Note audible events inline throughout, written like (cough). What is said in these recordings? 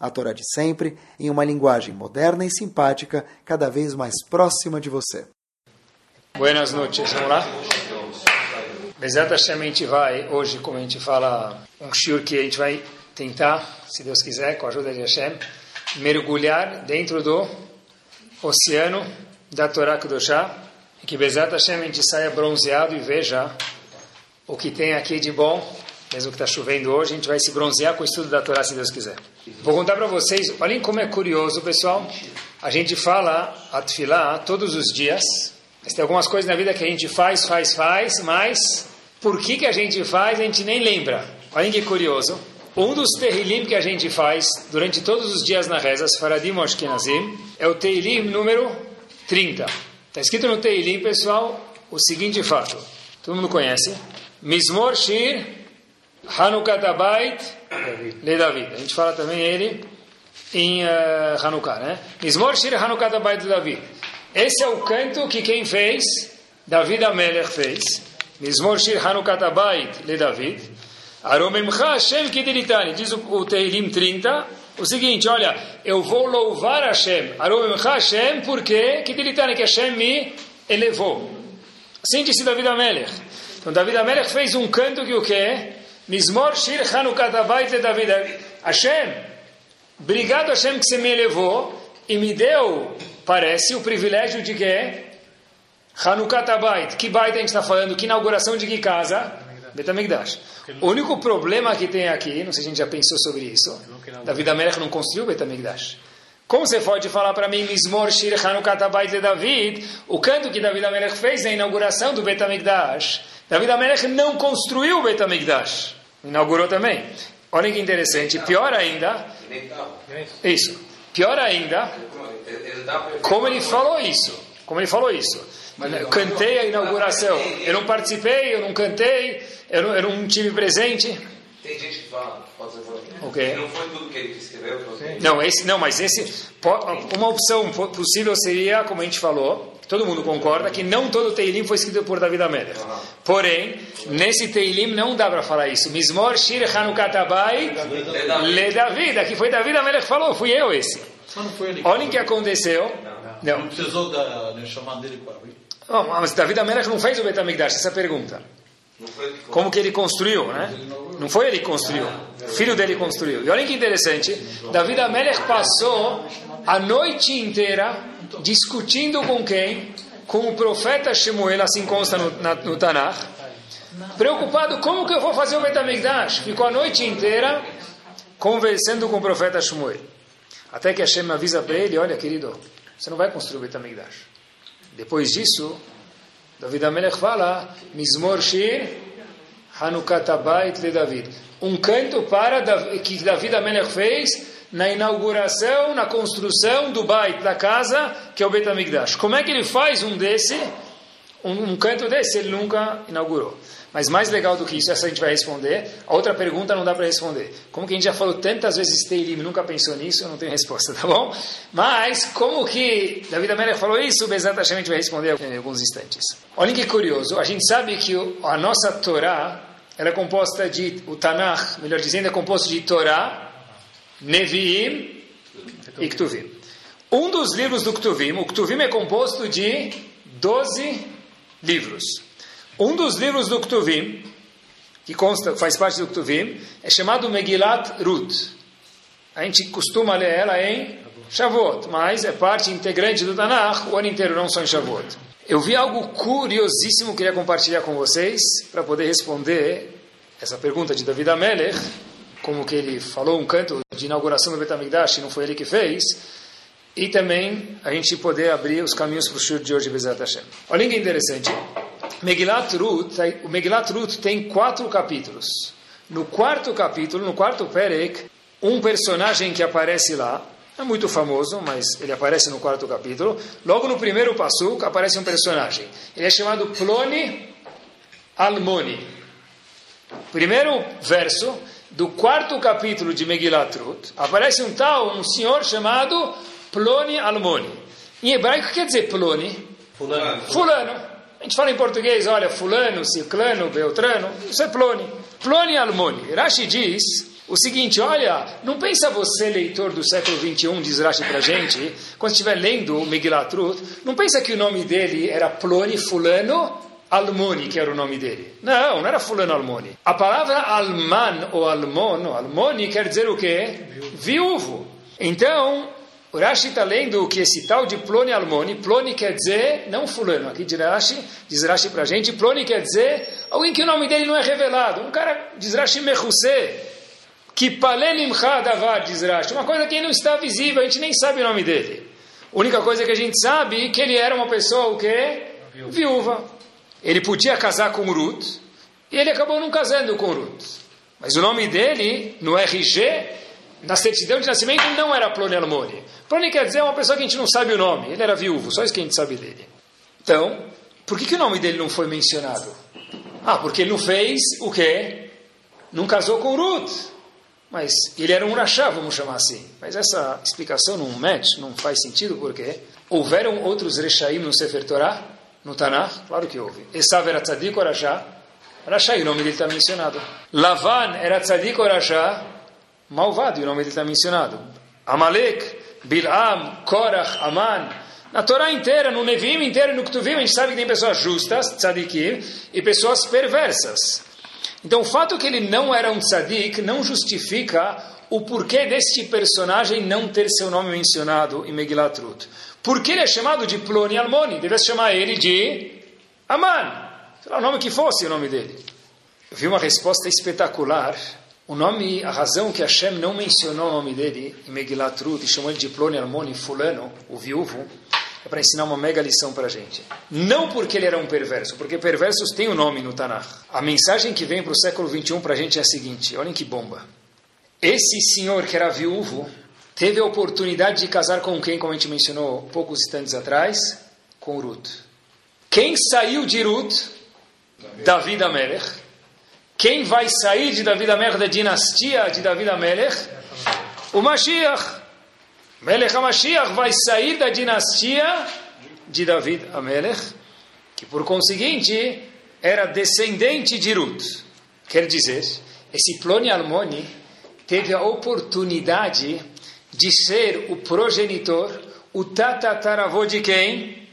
a Torá de sempre, em uma linguagem moderna e simpática, cada vez mais próxima de você. Buenas noches, vamos lá? Bezat Hashem, a gente vai, hoje, como a gente fala, um shiur que a gente vai tentar, se Deus quiser, com a ajuda de Hashem, mergulhar dentro do oceano da Torá Kudoshá, e que Bezat Hashem a gente saia bronzeado e veja o que tem aqui de bom, mesmo que está chovendo hoje, a gente vai se bronzear com o estudo da Torá, se Deus quiser. Vou contar para vocês, olhem como é curioso, pessoal. A gente fala Atfilá todos os dias, mas tem algumas coisas na vida que a gente faz, faz, faz, mas por que, que a gente faz a gente nem lembra. Olhem que curioso. Um dos Tehillim que a gente faz durante todos os dias na reza, Faradim ou Ashkenazim, é o Tehillim número 30. Está escrito no Tehillim, pessoal, o seguinte fato. Todo mundo conhece. Mismor Shir Hanukkah Abait Le David. A gente fala também ele em uh, Hanukkah, né? Mismor Shir Hanukkah Abait Le David. Esse é o canto que quem fez, David Amelech fez. Mismor Shir Hanukkah Abait Le David. Aromemcha Hashem Kidiritani. Diz o, o Teilim 30 o seguinte, olha, eu vou louvar Hashem. Aromemcha Hashem porque Kidiritani, que Hashem me elevou. Assim disse David Amelech. Então David Amelech fez um canto que o que Mismor Shir Hanukkah Abayt David. Hashem, obrigado Hashem que você me elevou e me deu, parece, o privilégio de que Hanukkah Abayt. Que baita a gente está falando? Que inauguração de que casa? Betamigdash. O único problema que tem aqui, não sei se a gente já pensou sobre isso, David Amelech não construiu Betamigdash. Como você pode falar para mim, Mismor Shir Hanukkah Abayt de David, o canto que David Amelech fez na inauguração do Betamigdash? David Amelech não construiu o Betamigdash inaugurou também. Olha que interessante, pior ainda. Isso. Pior ainda, como ele falou isso. Como ele falou isso. Cantei a inauguração. Eu não participei, eu não cantei, eu não, eu não tive presente. Tem gente que fala, pode ser okay. Não foi tudo que ele escreveu? Não, esse, não, mas esse, uma opção possível seria, como a gente falou, todo mundo concorda que não todo Teilim foi escrito por David Amelech. Porém, nesse Teilim não dá para falar isso. Mismor Shir Hanukatabai Le David. Aqui foi David Amelech que falou, fui eu esse. Olhem o que aconteceu. Não. Não precisou da chamar dele para Oh, mas David Amelech não fez o Betamigdash, essa é pergunta. Como que ele construiu, né? Não foi ele que construiu. O filho dele construiu. E olhem que interessante. David Amelech passou a noite inteira discutindo com quem? Com o profeta Shemuel, assim consta no, na, no Tanakh. Preocupado, como que eu vou fazer o Betamigdash? Ficou a noite inteira conversando com o profeta Shemuel. Até que Hashem avisa para ele, olha querido, você não vai construir o Betamigdash. Depois disso, David Amelech fala, Mizmor Shir Hanukkah Abayit le David. Um canto para que David Amelech fez na inauguração, na construção do Bait, da casa, que é o Bet HaMikdash. Como é que ele faz um desse, um, um, canto desse? Ele nunca inaugurou. Mas mais legal do que isso, essa a gente vai responder. A outra pergunta não dá para responder. Como que a gente já falou tantas vezes Teilim nunca pensou nisso, eu não tenho resposta, (laughs) tá bom? Mas, como que David Amelech falou isso, Bezat Hashem a gente vai responder em alguns instantes. Olhem que curioso, a gente sabe que a nossa Torá, ela é composta de, o Tanakh, melhor dizendo, é composto de Torá, Neviim e Ktuvim. Um dos livros do Ktuvim, o Ktuvim é composto de 12 livros. Um dos livros do Ktuvim, que consta, faz parte do Ktuvim, é chamado Megilat Ruth. A gente costuma ler ela em Shavuot, mas é parte integrante do Tanakh o ano inteiro, não só em Shavuot. Eu vi algo curiosíssimo que queria compartilhar com vocês para poder responder essa pergunta de David Amelech como que ele falou um canto de inauguração do Betamigdash, não foi ele que fez, e também a gente poder abrir os caminhos para o shur de hoje, Bezat Hashem. Olha que interessante, Megilat Ruth, o Megilat Ruth tem quatro capítulos. No quarto capítulo, no quarto Perek, um personagem que aparece lá, é muito famoso, mas ele aparece no quarto capítulo. Logo no primeiro passo aparece um personagem. Ele é chamado Ploni Almoni. Primeiro verso do quarto capítulo de Megillat Ruth, aparece um tal, um senhor chamado Ploni Almoni. Em hebraico, quer dizer Ploni? Fulano. Fulano. A gente fala em português, olha, fulano, ciclano, beltrano, isso é Ploni. Ploni Almoni. Rashi diz o seguinte, olha, não pensa você, leitor do século 21, diz Rashi pra gente, quando estiver lendo o Megillat Ruth, não pensa que o nome dele era Ploni Fulano Almoni, que era o nome dele. Não, não era fulano Almoni. A palavra alman ou almon, almoni, quer dizer o quê? Viúvo. Então, o Rashi está lendo que esse tal de Ploni Almoni, Ploni quer dizer, não fulano, aqui diz Rashi, diz Rashi pra gente, Ploni quer dizer alguém que o nome dele não é revelado. Um cara, diz Rashi Mechusé, que Palelim Davar, diz Rashi, uma coisa que não está visível, a gente nem sabe o nome dele. A única coisa que a gente sabe é que ele era uma pessoa, o quê? Viúva. Ele podia casar com Ruth e ele acabou não casando com Ruth. Mas o nome dele, no RG, na certidão de nascimento, não era Ploni Almoni. Ploni quer dizer uma pessoa que a gente não sabe o nome. Ele era viúvo, só isso que a gente sabe dele. Então, por que, que o nome dele não foi mencionado? Ah, porque ele não fez o quê? Não casou com Ruth. Mas ele era um rachá, vamos chamar assim. Mas essa explicação não match, não faz sentido, porque houveram outros rechaim no Sefer Torah no Tanakh? Claro que houve. Esav era tzadik ou Rasha? Rasha, e o nome dele está mencionado. Lavan era tzadik ou Rasha? Malvado, e o nome dele está mencionado. Amalek, Bilam, Korach, Aman. Na Torá inteira, no Nevim inteiro, no Ktuvim, a gente sabe que tem pessoas justas, tzadikim, e pessoas perversas. Então, o fato que ele não era um tzadik não justifica o porquê deste personagem não ter seu nome mencionado em Megillat Ruth. Por que ele é chamado de Ploni Almoni? Devia chamar ele de Aman. Será o nome que fosse o nome dele. Eu vi uma resposta espetacular. O nome, a razão que Hashem não mencionou o nome dele em Megillat Ruth e chamou ele de Ploni Almoni, fulano, o viúvo, é para ensinar uma mega lição para a gente. Não porque ele era um perverso, porque perversos têm o um nome no Tanakh. A mensagem que vem para o século 21 para a gente é a seguinte, olhem que bomba. Esse senhor que era viúvo, teve a oportunidade de casar com quem, como a gente mencionou poucos instantes atrás? Com Ruth. Quem saiu de Ruth? David Amelech. Quem vai sair de David Amelech, da dinastia de David Amelech? O Mashiach. Melech HaMashiach vai sair da dinastia de David Amelech, que por conseguinte era descendente de Ruth. Quer dizer, esse Ploni Almoni teve a oportunidade de ser o progenitor, o tatataravô de quem?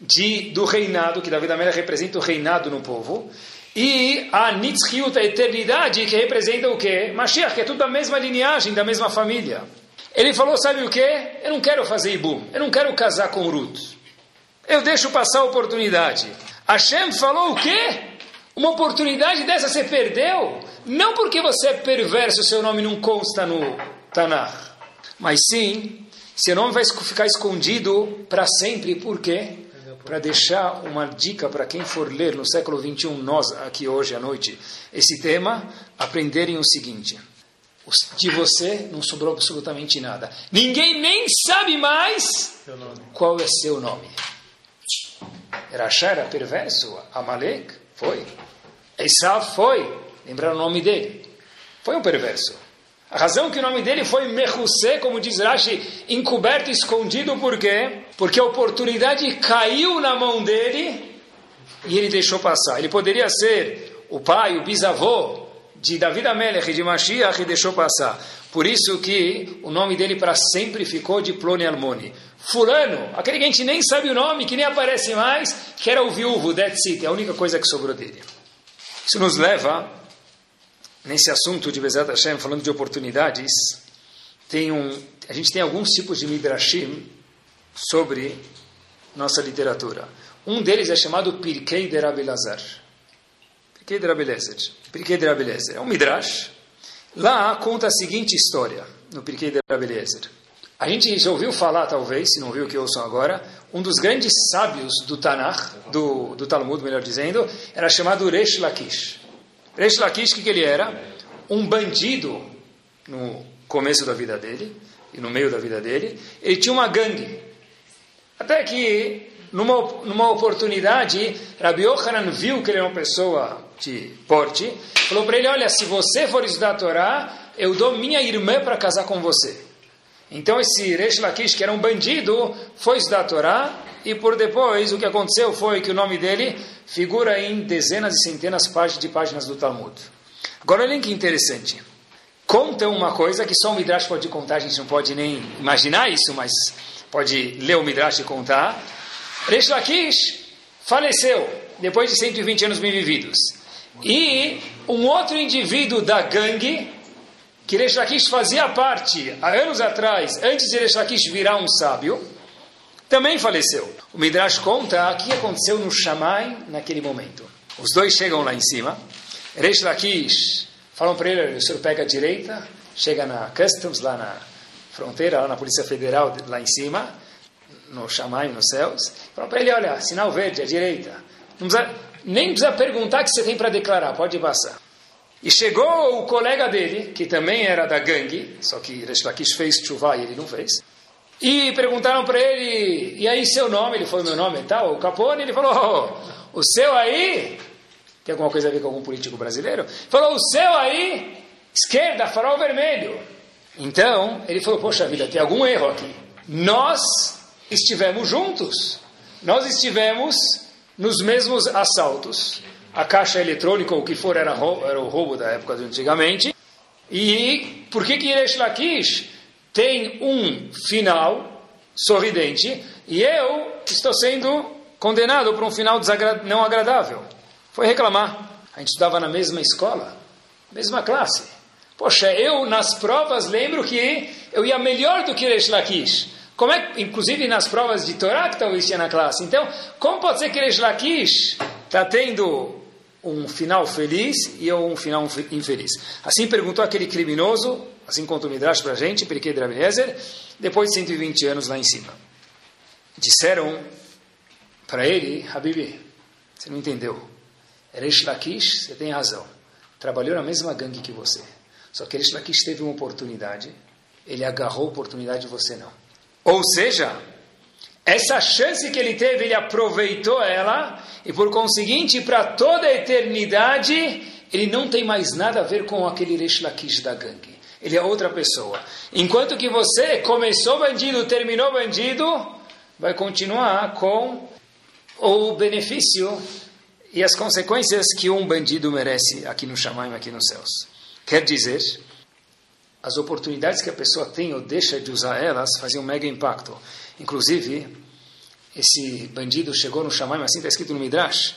De, do reinado, que Davi Amélia representa o reinado no povo, e a Nitzchiut, a eternidade, que representa o quê? Mashiach, que é tudo da mesma linhagem, da mesma família. Ele falou, sabe o quê? Eu não quero fazer Ibum, eu não quero casar com Ruth. Eu deixo passar a oportunidade. Hashem falou o quê? Uma oportunidade dessa você perdeu? Não porque você é perverso, seu nome não consta no Tanakh. Mas sim, seu nome vai ficar escondido para sempre. Por quê? Para deixar uma dica para quem for ler no século 21, nós aqui hoje à noite, esse tema, aprenderem o seguinte: de você não sobrou absolutamente nada. Ninguém nem sabe mais qual é seu nome. Rachá era perverso, Amalek foi. Esav foi. Lembraram o nome dele? Foi um perverso. A razão que o nome dele foi Mechusé, como diz Rashi, encoberto, escondido, por quê? Porque a oportunidade caiu na mão dele e ele deixou passar. Ele poderia ser o pai, o bisavô de David Amelech de Mashiach e deixou passar. Por isso que o nome dele para sempre ficou de Ploni Almoni. Fulano, aquele que a gente nem sabe o nome, que nem aparece mais, que era o viúvo, that's it, é a única coisa que sobrou dele. Isso nos leva nesse assunto de Bezat Hashem, falando de oportunidades, tem um, a gente tem alguns tipos de midrashim sobre nossa literatura. Um deles é chamado Pirkei de Rabelazar. Pirkei de Rabelezer. Pirkei de. É um midrash. Lá conta a seguinte história, no Pirkei de Rabelezer. A gente já ouviu falar, talvez, se não viu, que ouçam agora, um dos grandes sábios do Tanakh, do, do Talmud, melhor dizendo, era chamado Resh Lakish. Resh Lakish, o que, que ele era? Um bandido no começo da vida dele, e no meio da vida dele, ele tinha uma gangue. Até que, numa, numa oportunidade, Rabi Yohanan viu que ele era uma pessoa de porte, falou para ele, olha, se você for estudar a Torá, eu dou minha irmã para casar com você. Então esse Resh Lakish, que era um bandido, foi estudar Torá, e por depois o que aconteceu foi que o nome dele figura em dezenas e centenas de páginas do Talmud. Agora olhem que interessante. Conta uma coisa que só o Midrash pode contar, a gente não pode nem imaginar isso, mas pode ler o Midrash e contar. Resh Lakish faleceu depois de 120 anos bem vividos. E um outro indivíduo da gangue, que Resh Lakish fazia parte há anos atrás, antes de Resh Lakish virar um sábio, também faleceu. O Midrash conta o que aconteceu no Shammai naquele momento. Os dois chegam lá em cima. Reish Lakish falam para ele: o senhor pega a direita, chega na Customs, lá na fronteira, lá na Polícia Federal, lá em cima, no Shammai, nos céus. Falam para ele: olha, sinal verde, à direita. Precisa, nem precisa perguntar o que você tem para declarar, pode passar. E chegou o colega dele, que também era da gangue, só que Lakish fez chuva e ele não fez. E perguntaram para ele, e aí seu nome? Ele falou, meu nome é tal, o Capone. Ele falou, oh, o seu aí? Tem alguma coisa a ver com algum político brasileiro? Falou, o seu aí? Esquerda, farol vermelho. Então, ele falou, poxa vida, tem algum erro aqui. Nós estivemos juntos. Nós estivemos nos mesmos assaltos. A caixa eletrônica, ou o que for, era, era o roubo da época de antigamente. E por que que Yeresh Lakish tem um final sorridente e eu estou sendo condenado para um final não agradável. Foi reclamar. A gente estudava na mesma escola, mesma classe. Poxa, eu nas provas lembro que eu ia melhor do que Resh Lakish. Como é, inclusive nas provas de Torá que talvez tinha na classe. Então, como pode ser que Resh Lakish está tendo um final feliz e um final infeliz? Assim perguntou aquele criminoso assim conta o Midrash para a gente, Pirkei de depois de 120 anos lá em cima. Disseram para ele, Habibi, você não entendeu. Eresh Lakish, você tem razão. Trabalhou na mesma gangue que você. Só que Eresh Lakish teve uma oportunidade, ele agarrou a oportunidade e você não. Ou seja, essa chance que ele teve, ele aproveitou ela, e por conseguinte, para toda a eternidade, ele não tem mais nada a ver com aquele Resh Lakish da gangue ele é outra pessoa. Enquanto que você começou bandido, terminou bandido, vai continuar com o benefício e as consequências que um bandido merece aqui no Shamaim, aqui nos céus. Quer dizer, as oportunidades que a pessoa tem ou deixa de usar elas fazem um mega impacto. Inclusive, esse bandido chegou no Shamaim, assim está escrito no Midrash.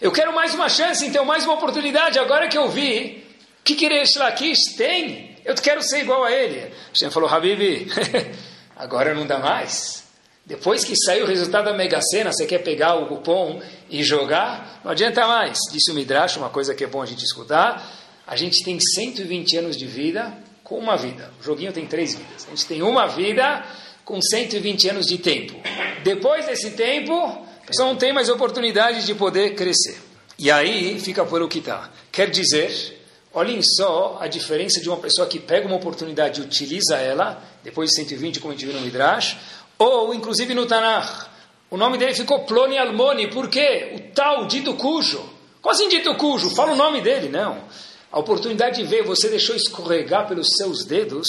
Eu quero mais uma chance, então mais uma oportunidade. Agora que eu vi, que querer Lakish tem? Eu quero ser igual a ele. Hashem falou, Habib, (laughs) agora não dá mais. Depois que saiu o resultado da Mega Sena, você quer pegar o cupom e jogar? Não adianta mais. Disse o Midrash, uma coisa que é bom a gente escutar. A gente tem 120 anos de vida com uma vida. O joguinho tem três vidas. A gente tem uma vida com 120 anos de tempo. Depois desse tempo, a pessoa não tem mais oportunidade de poder crescer. E aí fica por o que está. Quer dizer Olhem só a diferença de uma pessoa que pega uma oportunidade e utiliza ela, depois de 120, como a gente viu no Midrash, ou inclusive no Tanakh. O nome dele ficou Ploni Almoni, por quê? O tal dito cujo. Qual assim dito cujo? Fala o nome dele, não. A oportunidade de ver, você deixou escorregar pelos seus dedos,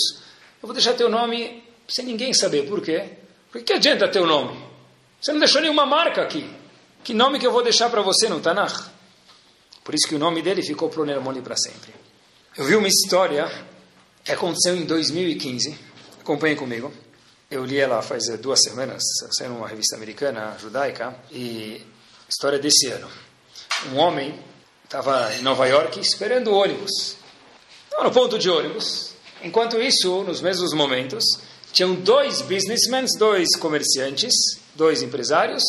eu vou deixar teu nome sem ninguém saber, por quê? Por que adianta teu nome? Você não deixou nenhuma marca aqui. Que nome que eu vou deixar para você no Tanakh? Por isso que o nome dele ficou Pronermoni para sempre. Eu vi uma história que aconteceu em 2015. Acompanhe comigo. Eu li ela faz eh, duas semanas, saiu numa revista americana, judaica, e história desse ano. Um homem estava em Nova York esperando o ônibus. Estava no ponto de ônibus. Enquanto isso, nos mesmos momentos, tinham dois businessmen, dois comerciantes, dois empresários,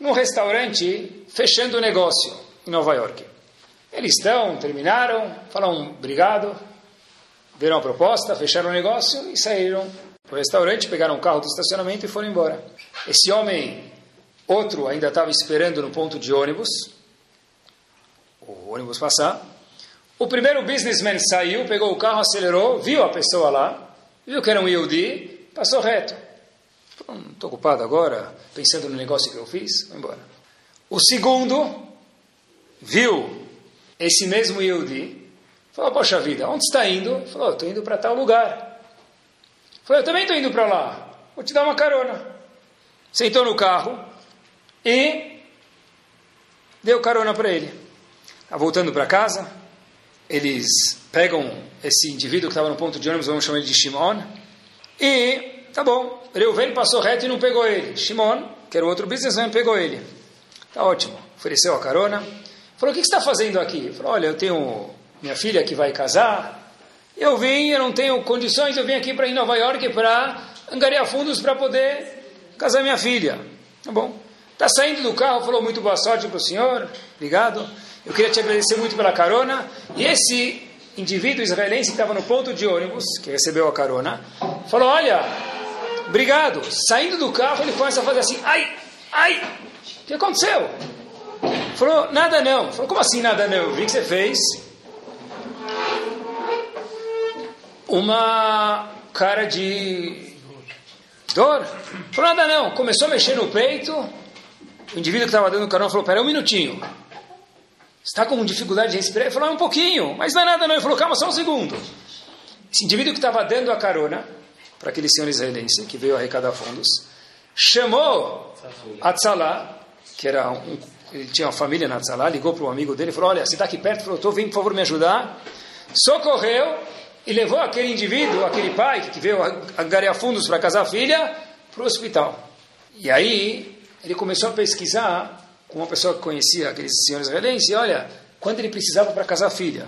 num restaurante fechando o negócio em Nova York. Eles estão, terminaram, falaram obrigado, viram a proposta, fecharam o negócio e saíram para o restaurante, pegaram o carro do estacionamento e foram embora. Esse homem, outro, ainda estava esperando no ponto de ônibus, o ônibus passar. O primeiro businessman saiu, pegou o carro, acelerou, viu a pessoa lá, Viu que era um Yehudi, passou reto. Não estou ocupado agora, pensando no negócio que eu fiz, vou embora. O segundo viu esse mesmo Yehudi, falou, poxa vida, onde está indo? Falou, estou indo para tal lugar. Falou, eu também estou indo para lá, vou te dar uma carona. Sentou no carro e deu carona para ele. Está voltando para casa, eles pegam esse indivíduo que estava no ponto de ônibus, vamos chamar ele de Shimon, e tá bom, Reuven passou reto e não pegou ele. Shimon, que era o outro businessman, pegou ele. Tá ótimo, ofereceu a carona. Falou, o que, você está fazendo aqui? Falou, olha, eu tenho minha filha que vai casar, eu vim, eu não tenho condições, eu vim aqui para Nova York para angariar fundos para poder casar minha filha. Tá bom. Está saindo do carro, falou muito boa sorte para o senhor, obrigado. Eu queria te agradecer muito pela carona. E esse indivíduo israelense que estava no ponto de ônibus, que recebeu a carona, falou: Olha, obrigado. Saindo do carro, ele começa a fazer assim: Ai, ai, o que aconteceu? Falou: Nada não. Falou: Como assim nada não? Eu vi que você fez uma cara de dor. Falou: Nada não. Começou a mexer no peito. O indivíduo que estava dando carona falou: Pera um minutinho está com dificuldade de respirar? Ele falou, é um pouquinho, mas não é nada não. Ele falou, calma só um segundo. Esse indivíduo que estava dando a carona para aquele senhor israelense que veio arrecadar fundos, chamou Atzalá, que era um, ele tinha uma família na Atzalá, ligou para um amigo dele e falou, olha, você está aqui perto? falou, estou vindo, por favor, me ajudar. Socorreu e levou aquele indivíduo, aquele pai que veio angariar fundos para casar a filha, para o hospital. E aí ele começou a pesquisar com uma pessoa que conhecia aqueles senhores israelenses, olha, quando ele precisava para casar a filha.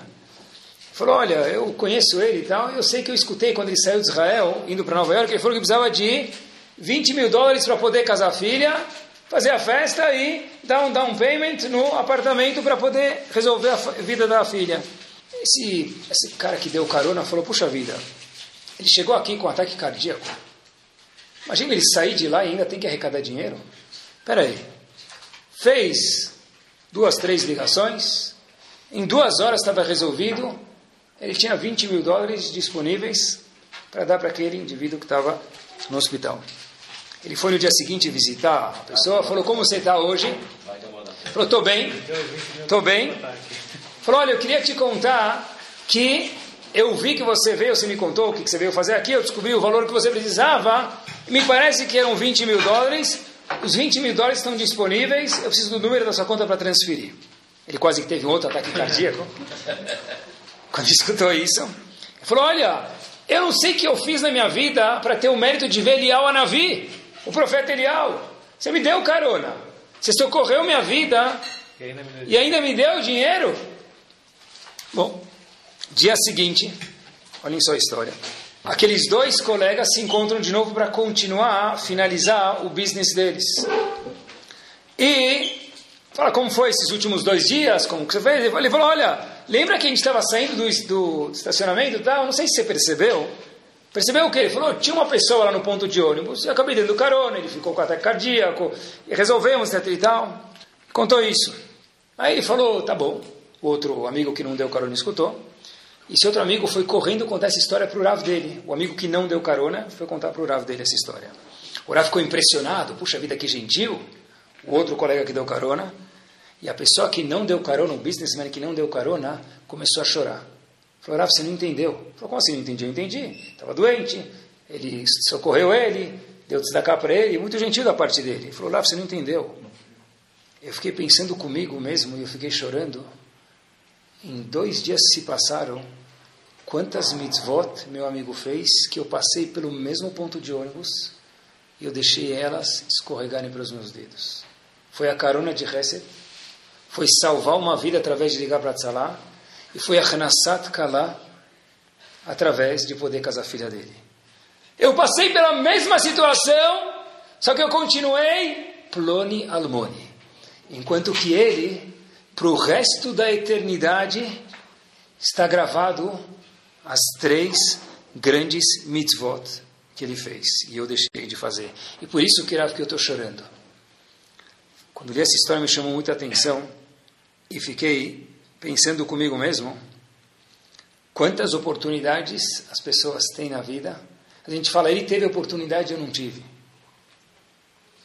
Falou, olha, eu conheço ele e tal, eu sei que eu escutei quando ele saiu de Israel, indo para Nova York, ele falou que precisava de 20 mil dólares para poder casar a filha, fazer a festa e dar um down payment no apartamento para poder resolver a vida da filha. Esse, esse cara que deu carona falou, puxa vida, ele chegou aqui com um ataque cardíaco. Imagina ele sair de lá e ainda tem que arrecadar dinheiro. Espera aí, fez duas, três ligações, em duas horas estava resolvido, ele tinha 20 mil dólares disponíveis para dar para aquele indivíduo que estava no hospital. Ele foi no dia seguinte visitar a pessoa, falou, como você está hoje? Falou, estou bem, estou bem. Falou, olha, eu queria te contar que eu vi que você veio, você me contou o que você veio fazer aqui, eu descobri o valor que você precisava, me parece que eram 20 mil dólares, os 20 mil dólares estão disponíveis, eu preciso do número da sua conta para transferir. Ele quase que teve um outro ataque cardíaco. (laughs) Quando escutou isso, ele falou: Olha, eu não sei o que eu fiz na minha vida para ter o mérito de ver Elial Anavi, o profeta Elial. Você me deu carona, você socorreu minha vida e ainda me deu dinheiro. Bom, dia seguinte, olhem só a história. Aqueles dois colegas se encontram de novo para continuar, finalizar o business deles. E fala como foi esses últimos dois dias, como que você fez? Ele falou, olha, lembra que a gente estava saindo do, do estacionamento e tal? Não sei se você percebeu. Percebeu o quê? Ele falou, tinha uma pessoa lá no ponto de ônibus, eu acabei dando carona, ele ficou com ataque cardíaco, resolvemos, etc e tal. Contou isso. Aí ele falou, tá bom. O outro amigo que não deu carona escutou. E esse outro amigo foi correndo contar essa história para o Rav dele. O amigo que não deu carona foi contar para o Rav dele essa história. O Rav ficou impressionado. Puxa vida, que gentil. O outro colega que deu carona. E a pessoa que não deu carona, o businessman que não deu carona, começou a chorar. Falou, Rav, você não entendeu. Falou, como assim não entendi? Eu entendi. Estava doente, ele socorreu ele, deu destacar para ele, muito gentil da parte dele. Ele falou, Rav, você não entendeu. Eu fiquei pensando comigo mesmo e eu fiquei chorando. Em dois dias se passaram quantas mitzvot meu amigo fez que eu passei pelo mesmo ponto de ônibus e eu deixei elas escorregarem para os meus dedos. Foi a carona de Hesed, foi salvar uma vida através de ligar para Tzalá e foi a Hanasat Kala através de poder casar a filha dele. Eu passei pela mesma situação, só que eu continuei ploni almoni. Enquanto que ele, para o resto da eternidade, está gravado as três grandes mitzvot que ele fez e eu deixei de fazer. E por isso que, eu estou chorando. Quando li essa história me chamou muita atenção e fiquei pensando comigo mesmo quantas oportunidades as pessoas têm na vida a gente fala, ele teve oportunidade, eu não tive.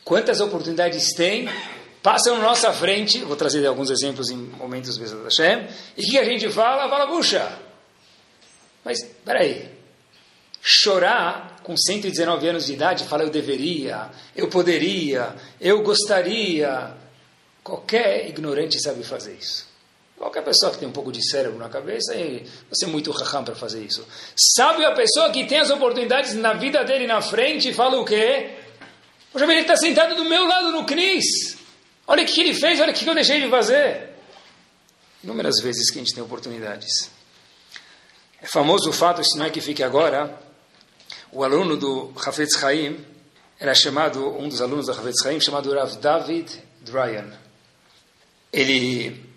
Quantas oportunidades tem, passam na nossa frente, vou trazer alguns exemplos em momentos e o que a gente fala? Fala, puxa, mas, peraí, chorar com 119 anos de idade, fala eu deveria, eu poderia, eu gostaria, qualquer ignorante sabe fazer isso. Qualquer pessoa que tem um pouco de cérebro na cabeça, você é muito raham para fazer isso. Sabe a pessoa que tem as oportunidades na vida dele na frente e fala o quê? Poxa, ele está sentado do meu lado no CNIS. Olha o que ele fez, olha o que eu deixei de fazer. Inúmeras vezes que a gente tem oportunidades. É famoso o fato, se não é que fique agora, o aluno do Hafetz Chaim era chamado, um dos alunos do Hafetz Chaim, chamado Rav David Dryan. Ele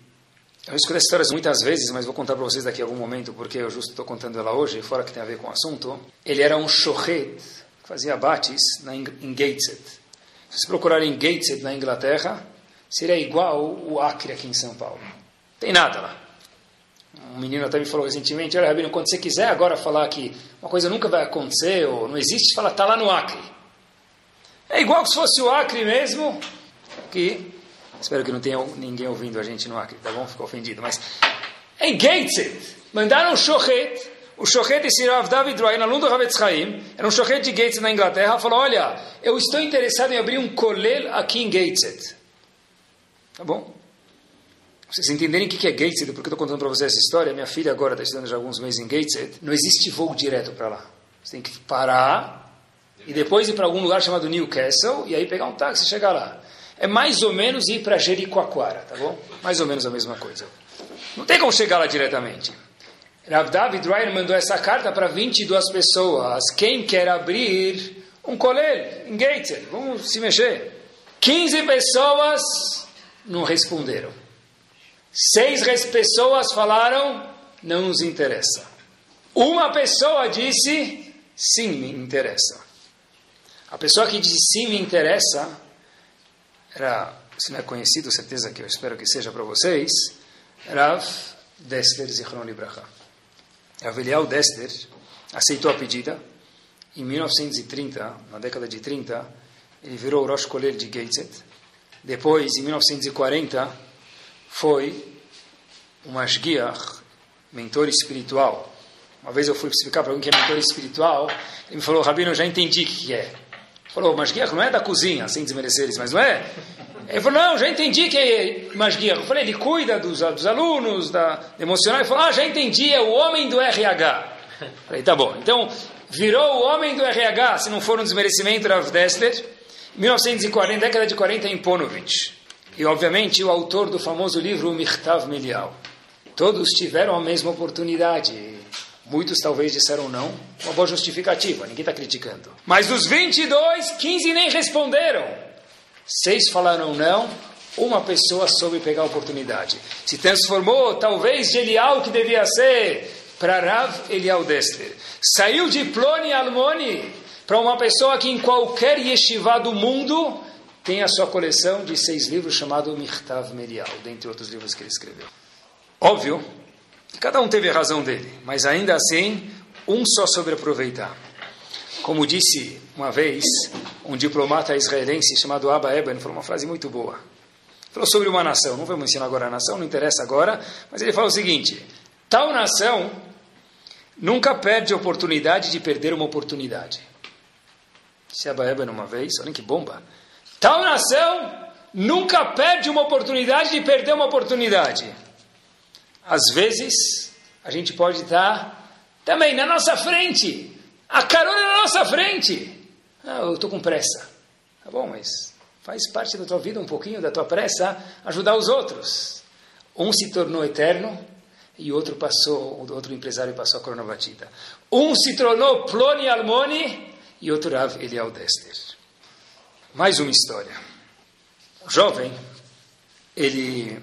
eu escutei histórias muitas vezes, mas vou contar para vocês daqui a algum momento, porque eu justo estou contando ela hoje, fora que tem a ver com o assunto. Ele era um shochet, fazia abates na, em Gateshead. Se procurarem Gateshead na Inglaterra, seria igual o Acre aqui em São Paulo. Tem nada lá. Um menino até me falou recentemente, olha, Rabino, quando você quiser agora falar que uma coisa nunca vai acontecer ou não existe, fala, está lá no Acre. É igual se fosse o Acre mesmo, que Espero que não tenha ninguém ouvindo a gente no Acre, tá bom? Ficou ofendido. Mas em Gateshead, mandaram um shochet, o shochet de Sirav David Ryan, aluno do Havetz Chaim, era um shochet de Gateshead na Inglaterra, falou, olha, eu estou interessado em abrir um kolel aqui em Gateshead. Tá bom? Vocês entenderem o que é Gateshead, porque eu estou contando para vocês essa história, minha filha agora está estudando já alguns meses em Gateshead, não existe voo direto para lá. Você tem que parar e depois ir para algum lugar chamado Newcastle e aí pegar um táxi e chegar lá é mais ou menos ir para Jericoacoara, tá bom? Mais ou menos a mesma coisa. Não tem como chegar lá diretamente. Rav David Ryan mandou essa carta para 22 pessoas. Quem quer abrir um colher em Gated? Vamos se mexer. 15 pessoas não responderam. Seis pessoas falaram, não nos interessa. Uma pessoa disse, sim, me interessa. A pessoa que disse sim, me interessa, era, se não é conhecido, certeza que eu espero que seja para vocês, Rav Dessler Zichron Libracha. Rav Eliel Dessler aceitou a pedida. Em 1930, na década de 30, ele virou o Rosh Koller de Gateshead. Depois, em 1940, foi um Ashgiach, mentor espiritual. Uma vez eu fui explicar para alguém que é mentor espiritual, ele me falou, Rabino, eu já entendi o que é. Falou, Masguiach não é da cozinha, sem desmerecer eles, mas não é? Ele falou, não, já entendi que é Masguiach. Eu falei, ele cuida dos, dos alunos, da emocional. Ele falou, ah, já entendi, é o homem do RH. Eu falei, tá bom. Então, virou o homem do RH, se não for um desmerecimento, Rav Dessler, 1940, década de 40, em Ponovich. E, obviamente, o autor do famoso livro Mirtav Melial. Todos tiveram a mesma oportunidade Muitos talvez disseram não, uma boa justificativa, ninguém está criticando. Mas dos 22, 15 nem responderam. Seis falaram não, uma pessoa soube pegar a oportunidade. Se transformou, talvez, de Elial, que devia ser, para Rav Elial Dester. Saiu de Ploni Almoni para uma pessoa que em qualquer yeshiva do mundo tem a sua coleção de seis livros chamado Mirtav Merial, dentre outros livros que ele escreveu. Óbvio Cada um teve a razão dele, mas ainda assim, um só sobre aproveitar. Como disse uma vez um diplomata israelense chamado Abba Eben, falou uma frase muito boa. Falou sobre uma nação, não vamos ensinar agora a nação, não interessa agora, mas ele fala o seguinte: tal nação nunca perde a oportunidade de perder uma oportunidade. Disse Abba Eben uma vez, olha que bomba. Tal nação nunca perde uma oportunidade de perder uma oportunidade às vezes, a gente pode estar também na nossa frente, a carona na nossa frente. Ah, eu estou com pressa. Tá bom, mas faz parte da tua vida um pouquinho da tua pressa ajudar os outros. Um se tornou eterno e outro passou, o outro empresário passou a corona batida. Um se tornou Ploni Almoni e outro Rav Eliel Dester. Mais uma história. Jovem, ele,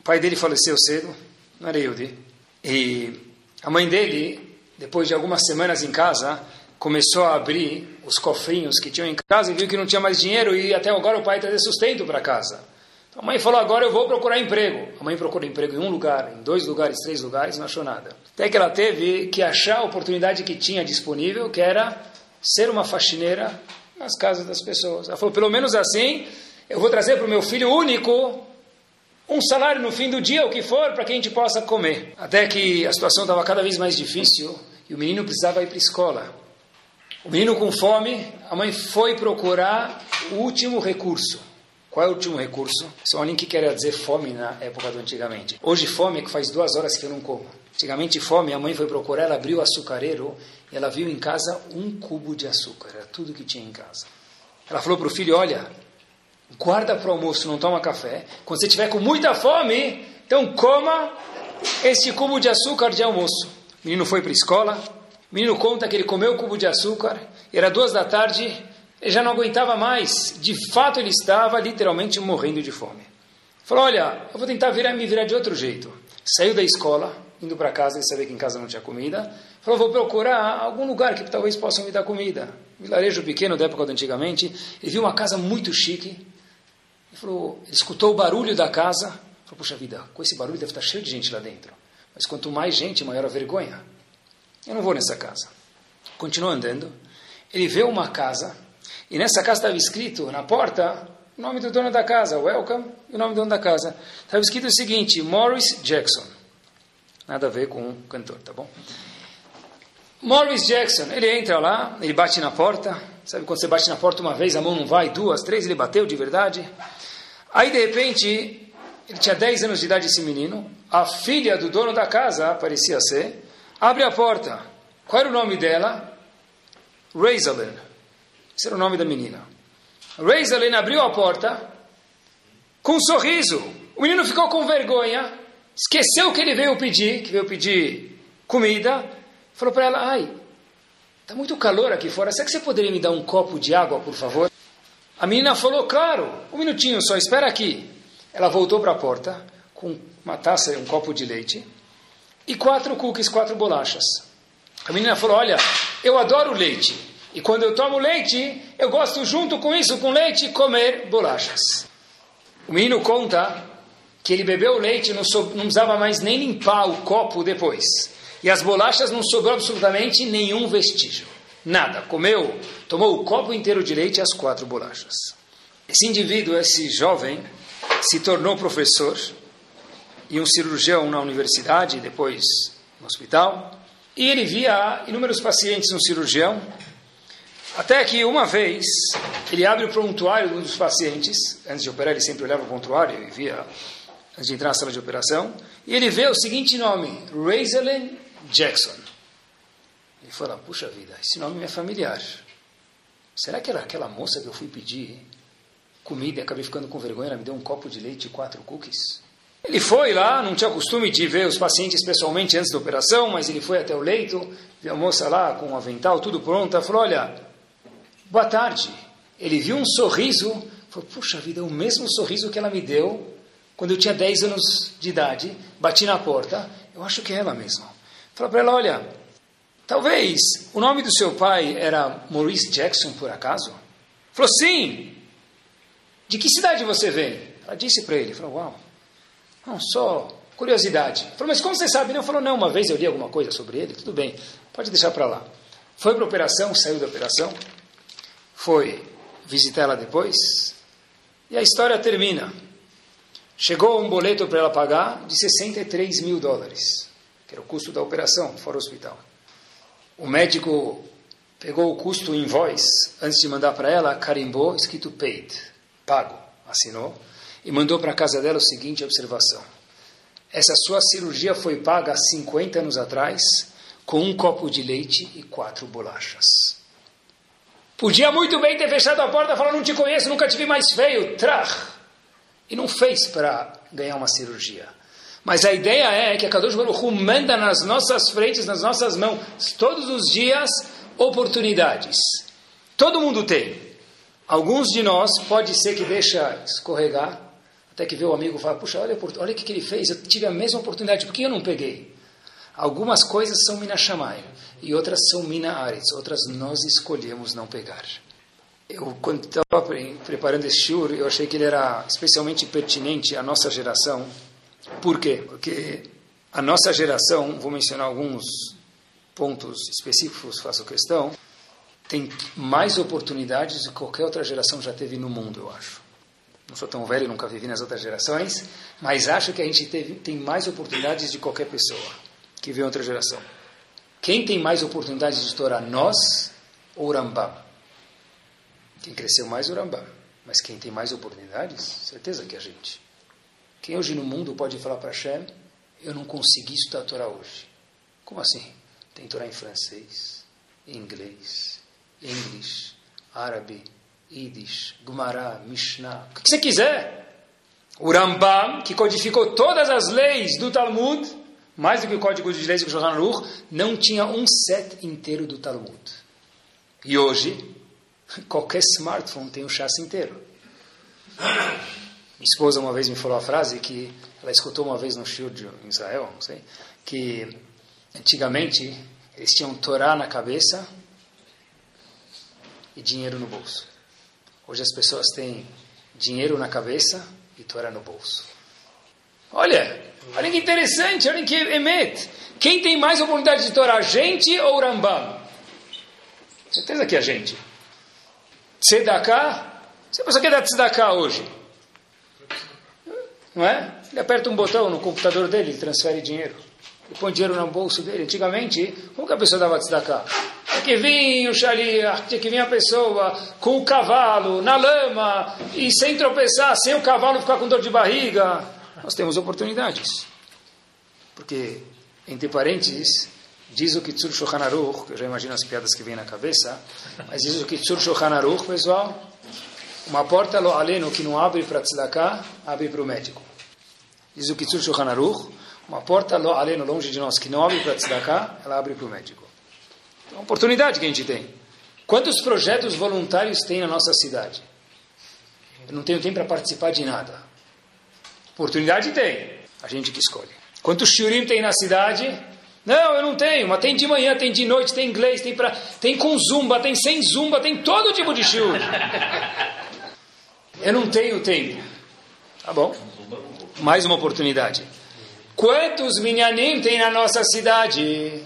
o pai dele faleceu cedo, não era Yudi. E a mãe dele, depois de algumas semanas em casa, começou a abrir os cofrinhos que tinham em casa e viu que não tinha mais dinheiro e até agora o pai trazia sustento para casa. A mãe falou, agora eu vou procurar emprego. A mãe procurou emprego em um lugar, em dois lugares, três lugares, não achou nada. Até que ela teve que achar a oportunidade que tinha disponível, que era ser uma faxineira nas casas das pessoas. Ela falou, pelo menos assim, eu vou trazer para o meu filho único um salário no fim do dia, o que for, para que a gente possa comer. Até que a situação estava cada vez mais difícil e o menino precisava ir para a escola. O menino com fome, a mãe foi procurar o último recurso. Qual é o último recurso? Só olhem o que quer dizer fome na época do antigamente. Hoje fome é que faz duas horas que eu não como. Antigamente fome, a mãe foi procurar, ela abriu o açucareiro e ela viu em casa um cubo de açúcar. Era tudo que tinha em casa. Ela falou para o filho, olha, guarda para o almoço, não toma café. Quando você tiver com muita fome, então coma este cubo de açúcar de almoço. O menino foi para a escola, o menino conta que ele comeu o cubo de açúcar, era duas da tarde, ele já não aguentava mais. De fato, ele estava literalmente morrendo de fome. Falou: Olha, eu vou tentar virar, me virar de outro jeito. Saiu da escola, indo para casa, e sabia que em casa não tinha comida. Falou: Vou procurar algum lugar que talvez possam me dar comida. Vilarejo pequeno da época de antigamente. Ele viu uma casa muito chique. Ele, falou, ele escutou o barulho da casa. Falou: Puxa vida, com esse barulho deve estar cheio de gente lá dentro. Mas quanto mais gente, maior a vergonha. Eu não vou nessa casa. Continuou andando. Ele vê uma casa, e nessa casa estava escrito na porta o nome do dono da casa, welcome, e o nome do dono da casa. Estava escrito o seguinte: Morris Jackson. Nada a ver com o cantor, tá bom? Morris Jackson, ele entra lá, ele bate na porta. Sabe quando você bate na porta uma vez, a mão não vai, duas, três, ele bateu de verdade. Aí, de repente, ele tinha 10 anos de idade, esse menino. A filha do dono da casa, parecia ser, Abre a porta. Qual era o nome dela? Razalyn. Esse era o nome da menina. Razalyn abriu a porta com um sorriso. O menino ficou com vergonha, esqueceu que ele veio pedir, que veio pedir comida. Falou para ela: Ai, está muito calor aqui fora. Será que você poderia me dar um copo de água, por favor? A menina falou: Claro, um minutinho só, espera aqui. Ela voltou para a porta com uma taça e um copo de leite e quatro cookies, quatro bolachas. A menina falou: Olha, eu adoro leite. E quando eu tomo leite, eu gosto junto com isso, com leite, comer bolachas. O menino conta que ele bebeu o leite e não, so, não precisava mais nem limpar o copo depois. E as bolachas não sobrou absolutamente nenhum vestígio. Nada. Comeu, tomou o copo inteiro de leite e as quatro bolachas. Esse indivíduo, esse jovem, se tornou professor e um cirurgião na universidade, depois no hospital. E ele via inúmeros pacientes no cirurgião, até que uma vez ele abre o prontuário de um dos pacientes, antes de operar ele sempre olhava o prontuário e via, antes de entrar na sala de operação, e ele vê o seguinte nome, Rosalind Jackson. Ele fala, puxa vida, esse nome é familiar. Será que era aquela moça que eu fui pedir comida e acabei ficando com vergonha, ela me deu um copo de leite e quatro cookies? Ele foi lá, não tinha costume de ver os pacientes pessoalmente antes da operação, mas ele foi até o leito, viu a moça lá com o avental, tudo pronto, falou, olha, boa tarde. Ele viu um sorriso, falou, puxa vida, é o mesmo sorriso que ela me deu quando eu tinha 10 anos de idade, bati na porta, eu acho que é ela mesma. Falou para ela, olha, talvez o nome do seu pai era Maurice Jackson, por acaso? Falou, sim. De que cidade você vem? Ela disse para ele, falou, uau, não, só curiosidade. Falou, mas como você sabe? Não, falou, não, uma vez eu li alguma coisa sobre ele, tudo bem, pode deixar para lá. Foi para a operação, saiu da operação, foi visitar ela depois, e a história termina. Chegou um boleto para ela pagar de 63 mil dólares, que era o custo da operação, fora o hospital. O médico pegou o custo em voz, antes de mandar para ela, carimbou, escrito paid, pago, assinou e mandou para a casa dela o seguinte observação: Essa sua cirurgia foi paga há 50 anos atrás com um copo de leite e quatro bolachas. Podia muito bem ter fechado a porta e falado: Não te conheço, nunca te vi mais feio. Trach. E não fez para ganhar uma cirurgia. Mas a ideia é que a Kadosh Baruch manda nas nossas frentes, nas nossas mãos, todos os dias, oportunidades. Todo mundo tem. Alguns de nós pode ser que deixa escorregar, até que vê o amigo e fala, puxa, olha, olha o que, ele fez, eu tive a mesma oportunidade, por que eu não peguei? Algumas coisas são mina shamay e outras são mina aretz, outras nós escolhemos não pegar. Eu, quando estava preparando esse shiur, eu achei que ele era especialmente pertinente à nossa geração. Por quê? Porque a nossa geração, vou mencionar alguns pontos específicos, faço questão, tem mais oportunidades do que qualquer outra geração já teve no mundo, eu acho. Não sou tão velho, nunca vivi nas outras gerações, mas acho que a gente teve, tem mais oportunidades de qualquer pessoa que veio outra geração. Quem tem mais oportunidades de estourar? Nós ou Rambam? Quem cresceu mais é o Rambam. Mas quem tem mais oportunidades? Certeza que é a gente. Quem hoje no mundo pode falar para Hashem, eu não consegui estudar a Torá hoje. Como assim? Tem Torá em francês, em inglês, inglês, árabe, Yiddish, Gumará, Mishnah, o que você quiser. O Rambam, que codificou todas as leis do Talmud, mais do que o código de leis do Shulchan Aruch, não tinha um set inteiro do Talmud. E hoje, qualquer smartphone tem um chassi inteiro. Minha esposa uma vez me falou a frase que ela escutou uma vez no shiur em Israel, não sei, que antigamente eles tinham Torá na cabeça e dinheiro no bolso. Hoje as pessoas têm dinheiro na cabeça e Torá no bolso. Olha, olha que interessante, olha que emet. Quem tem mais oportunidade de Torá, a gente ou Rambam? Certeza que é a gente. Tzedakah, se a pessoa quer dar tzedakah hoje, não é? Ele aperta um botão no computador dele e transfere dinheiro. Põe dinheiro no bolso dele. Antigamente, como que a pessoa dava tzedakah? Tinha que vir o shaliach, tinha que vir a pessoa com o cavalo, na lama, e sem tropeçar, sem o cavalo ficar com dor de barriga. Nós temos oportunidades. Porque, entre parênteses, diz o Kitsur Shulchan Aruch, eu já imagino as piadas que vêm na cabeça, mas diz o Kitsur Shulchan Aruch, pessoal, uma porta lo aleno que não abre para tzedakah, abre para o médico. Diz o Kitsur Shulchan Aruch, uma porta lo aleno longe de nós que não abre para tzedakah, ela abre para o médico. É uma oportunidade que a gente tem. Quantos projetos voluntários tem na nossa cidade? Eu não tenho tempo para participar de nada. Oportunidade tem. A gente que escolhe. Quantos shurim tem na cidade? Não, eu não tenho, mas tem de manhã, tem de noite, tem inglês, tem, pra, tem com zumba, tem sem zumba, tem todo tipo de shiur. Eu não tenho tempo. Tá bom. Mais uma oportunidade. Quantos minyanim tem na nossa cidade?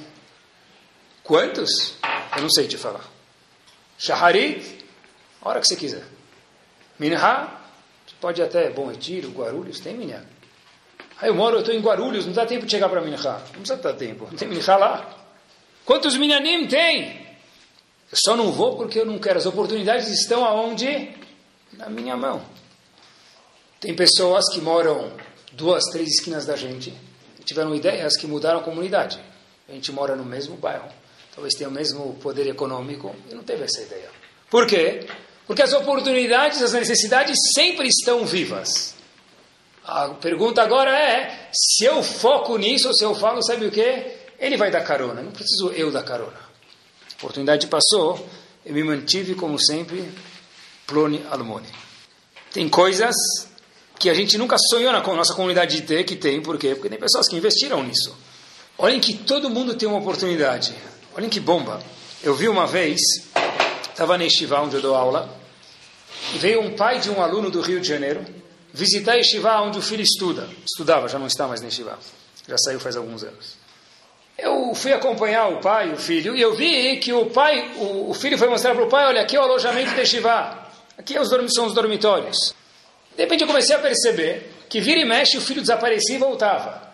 Quantos? Eu não sei te falar. Shaharit, a hora que você quiser. Minha, pode até Bom Retiro, Guarulhos, tem minyan. Aí eu moro, eu estou em Guarulhos, não dá tempo de chegar para Minha. Não precisa dar tempo, não tem Minha lá. Quantos minyanim tem? Eu só não vou porque eu não quero. As oportunidades estão aonde? Na minha mão. Tem pessoas que moram duas, três esquinas da gente tiveram ideias que mudaram a comunidade. A gente mora no mesmo bairro, talvez tenha o mesmo poder econômico e não teve essa ideia. Por quê? Porque as oportunidades, as necessidades sempre estão vivas. A pergunta agora é: se eu foco nisso, se eu falo, sabe o que? Ele vai dar carona, não preciso eu dar carona. A oportunidade passou, eu me mantive, como sempre, plone almone. Tem coisas que a gente nunca sonhou na nossa comunidade de ter, que tem, por quê? Porque tem pessoas que investiram nisso. Olhem que todo mundo tem uma oportunidade. Olhem que bomba. Eu vi uma vez, estava na Estiva, onde eu dou aula, e veio um pai de um aluno do Rio de Janeiro, visitar a Yeshiva onde o filho estuda. Estudava, já não está mais na Yeshiva. Já saiu faz alguns anos. Eu fui acompanhar o pai, o filho, e eu vi que o pai, o, o filho foi mostrar para o pai, olha, aqui é o alojamento da Yeshiva. Aqui é os, são os dormitórios. De repente eu comecei a perceber que vira e mexe o filho desaparecia e voltava.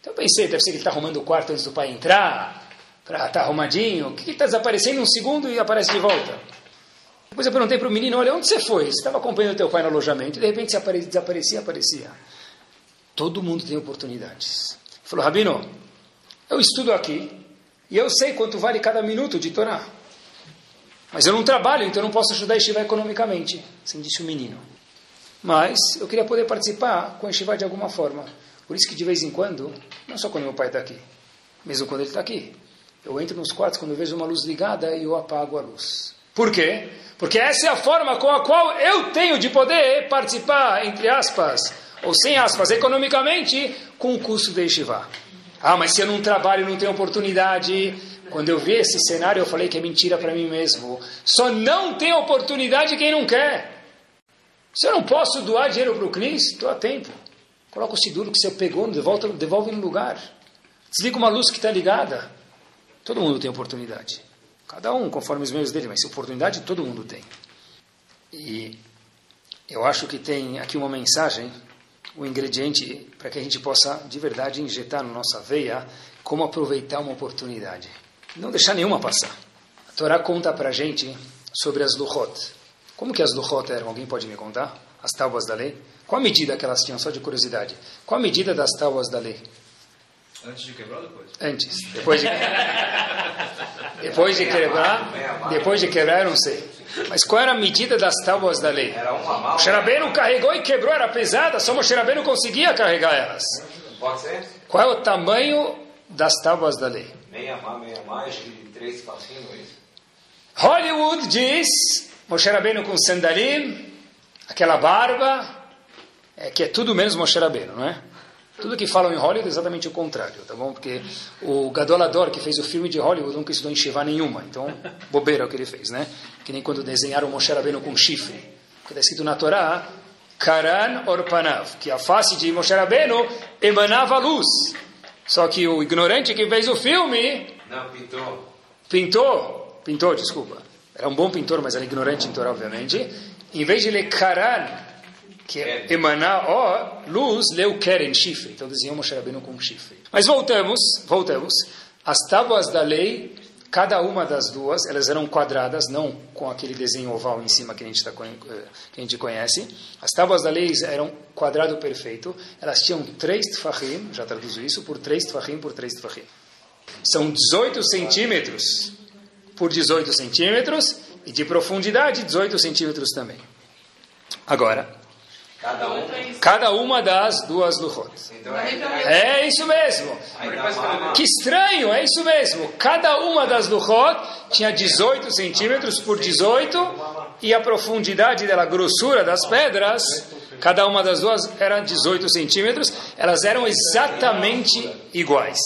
Então eu pensei, deve ser que ele está arrumando o quarto antes do pai entrar, para estar tá arrumadinho. O que está desaparecendo um segundo e aparece de volta? Depois eu perguntei para o menino, olha, onde você foi? Você estava acompanhando teu pai no alojamento e de repente você desaparecia, aparecia. Todo mundo tem oportunidades. Ele falou, Rabino, eu estudo aqui e eu sei quanto vale cada minuto de Torá. Mas eu não trabalho, então eu não posso ajudar a Yeshiva economicamente. Assim disse o menino. Mas eu queria poder participar com a Yeshiva de alguma forma. Por isso que de vez em quando, não só quando meu pai está aqui, mesmo quando ele está aqui, eu entro nos quartos quando eu vejo uma luz ligada e eu apago a luz. Por quê? Porque essa é a forma com a qual eu tenho de poder participar, entre aspas, ou sem aspas, economicamente, com o curso de Yeshiva. Ah, mas se eu não trabalho, não tenho oportunidade, Quando eu vi esse cenário, eu falei que é mentira para mim mesmo. Só não tem oportunidade quem não quer. Se eu não posso doar dinheiro para o CNIS, estou a tempo. Coloca o seguro que você pegou, devolve, devolve no lugar. Desliga uma luz que está ligada. Todo mundo tem oportunidade. Cada um conforme os meios dele, mas oportunidade todo mundo tem. E eu acho que tem aqui uma mensagem, um ingrediente para que a gente possa de verdade injetar na nossa veia como aproveitar uma oportunidade. Não deixar nenhuma passar. A Torá conta para a gente sobre as luchot. Como que as luchot eram? Alguém pode me contar? As tábuas da lei? Qual a medida que elas tinham? Só de curiosidade. Qual a medida das tábuas da lei? Antes de quebrar ou depois? Antes. Depois de, (laughs) depois de quebrar, depois de quebrar, eu não sei. Mas qual era a medida das tábuas da lei? Era uma. O Xerabeno carregou e quebrou, era pesada, só o Xerabeno conseguia carregar elas. Pode ser? Qual é o tamanho das tábuas da lei? Meia má, meia mais de três facinhos, isso. Hollywood diz, Moshe Rabbeinu com sandalim, aquela barba, é que é tudo menos Moshe Rabbeinu, não é? Tudo que falam em Hollywood é exatamente o contrário, tá bom? Porque o Gadolador, que fez o filme de Hollywood, nunca estudou em Shiva nenhuma. Então, bobeira é o que ele fez, né? Que nem quando desenharam Moshe Rabbeinu com chifre. Porque está escrito na Torá, Karan Orpanav, que a face de Moshe Rabbeinu emanava luz. Só que o ignorante que fez o filme Não, pintou. pintou, pintou, desculpa. Era um bom pintor, mas era ignorante em Torá, obviamente. Em vez de ler Karan, que é emanar ó, luz, leu Keren, chifre. Então desenhou Moshe Rabbeinu com chifre. Mas voltamos, voltamos. As tábuas da lei, cada uma das duas, elas eram quadradas, não com aquele desenho oval em cima que a gente, tá, eh, que a gente conhece. As tábuas da lei eram quadrado perfeito. Elas tinham três tfahim, já traduzo isso, por três tfahim por três tfahim. São 18 centímetros por 18 centímetros e de profundidade 18 centímetros também. Agora, Cada um. cada uma das duas luchot. Então é. É isso mesmo. Uma. Que estranho, é isso mesmo. Cada uma das luchot tinha 18 centímetros por 18 e a profundidade dela, a grossura das pedras, cada uma das duas era 18 centímetros. Elas eram exatamente iguais,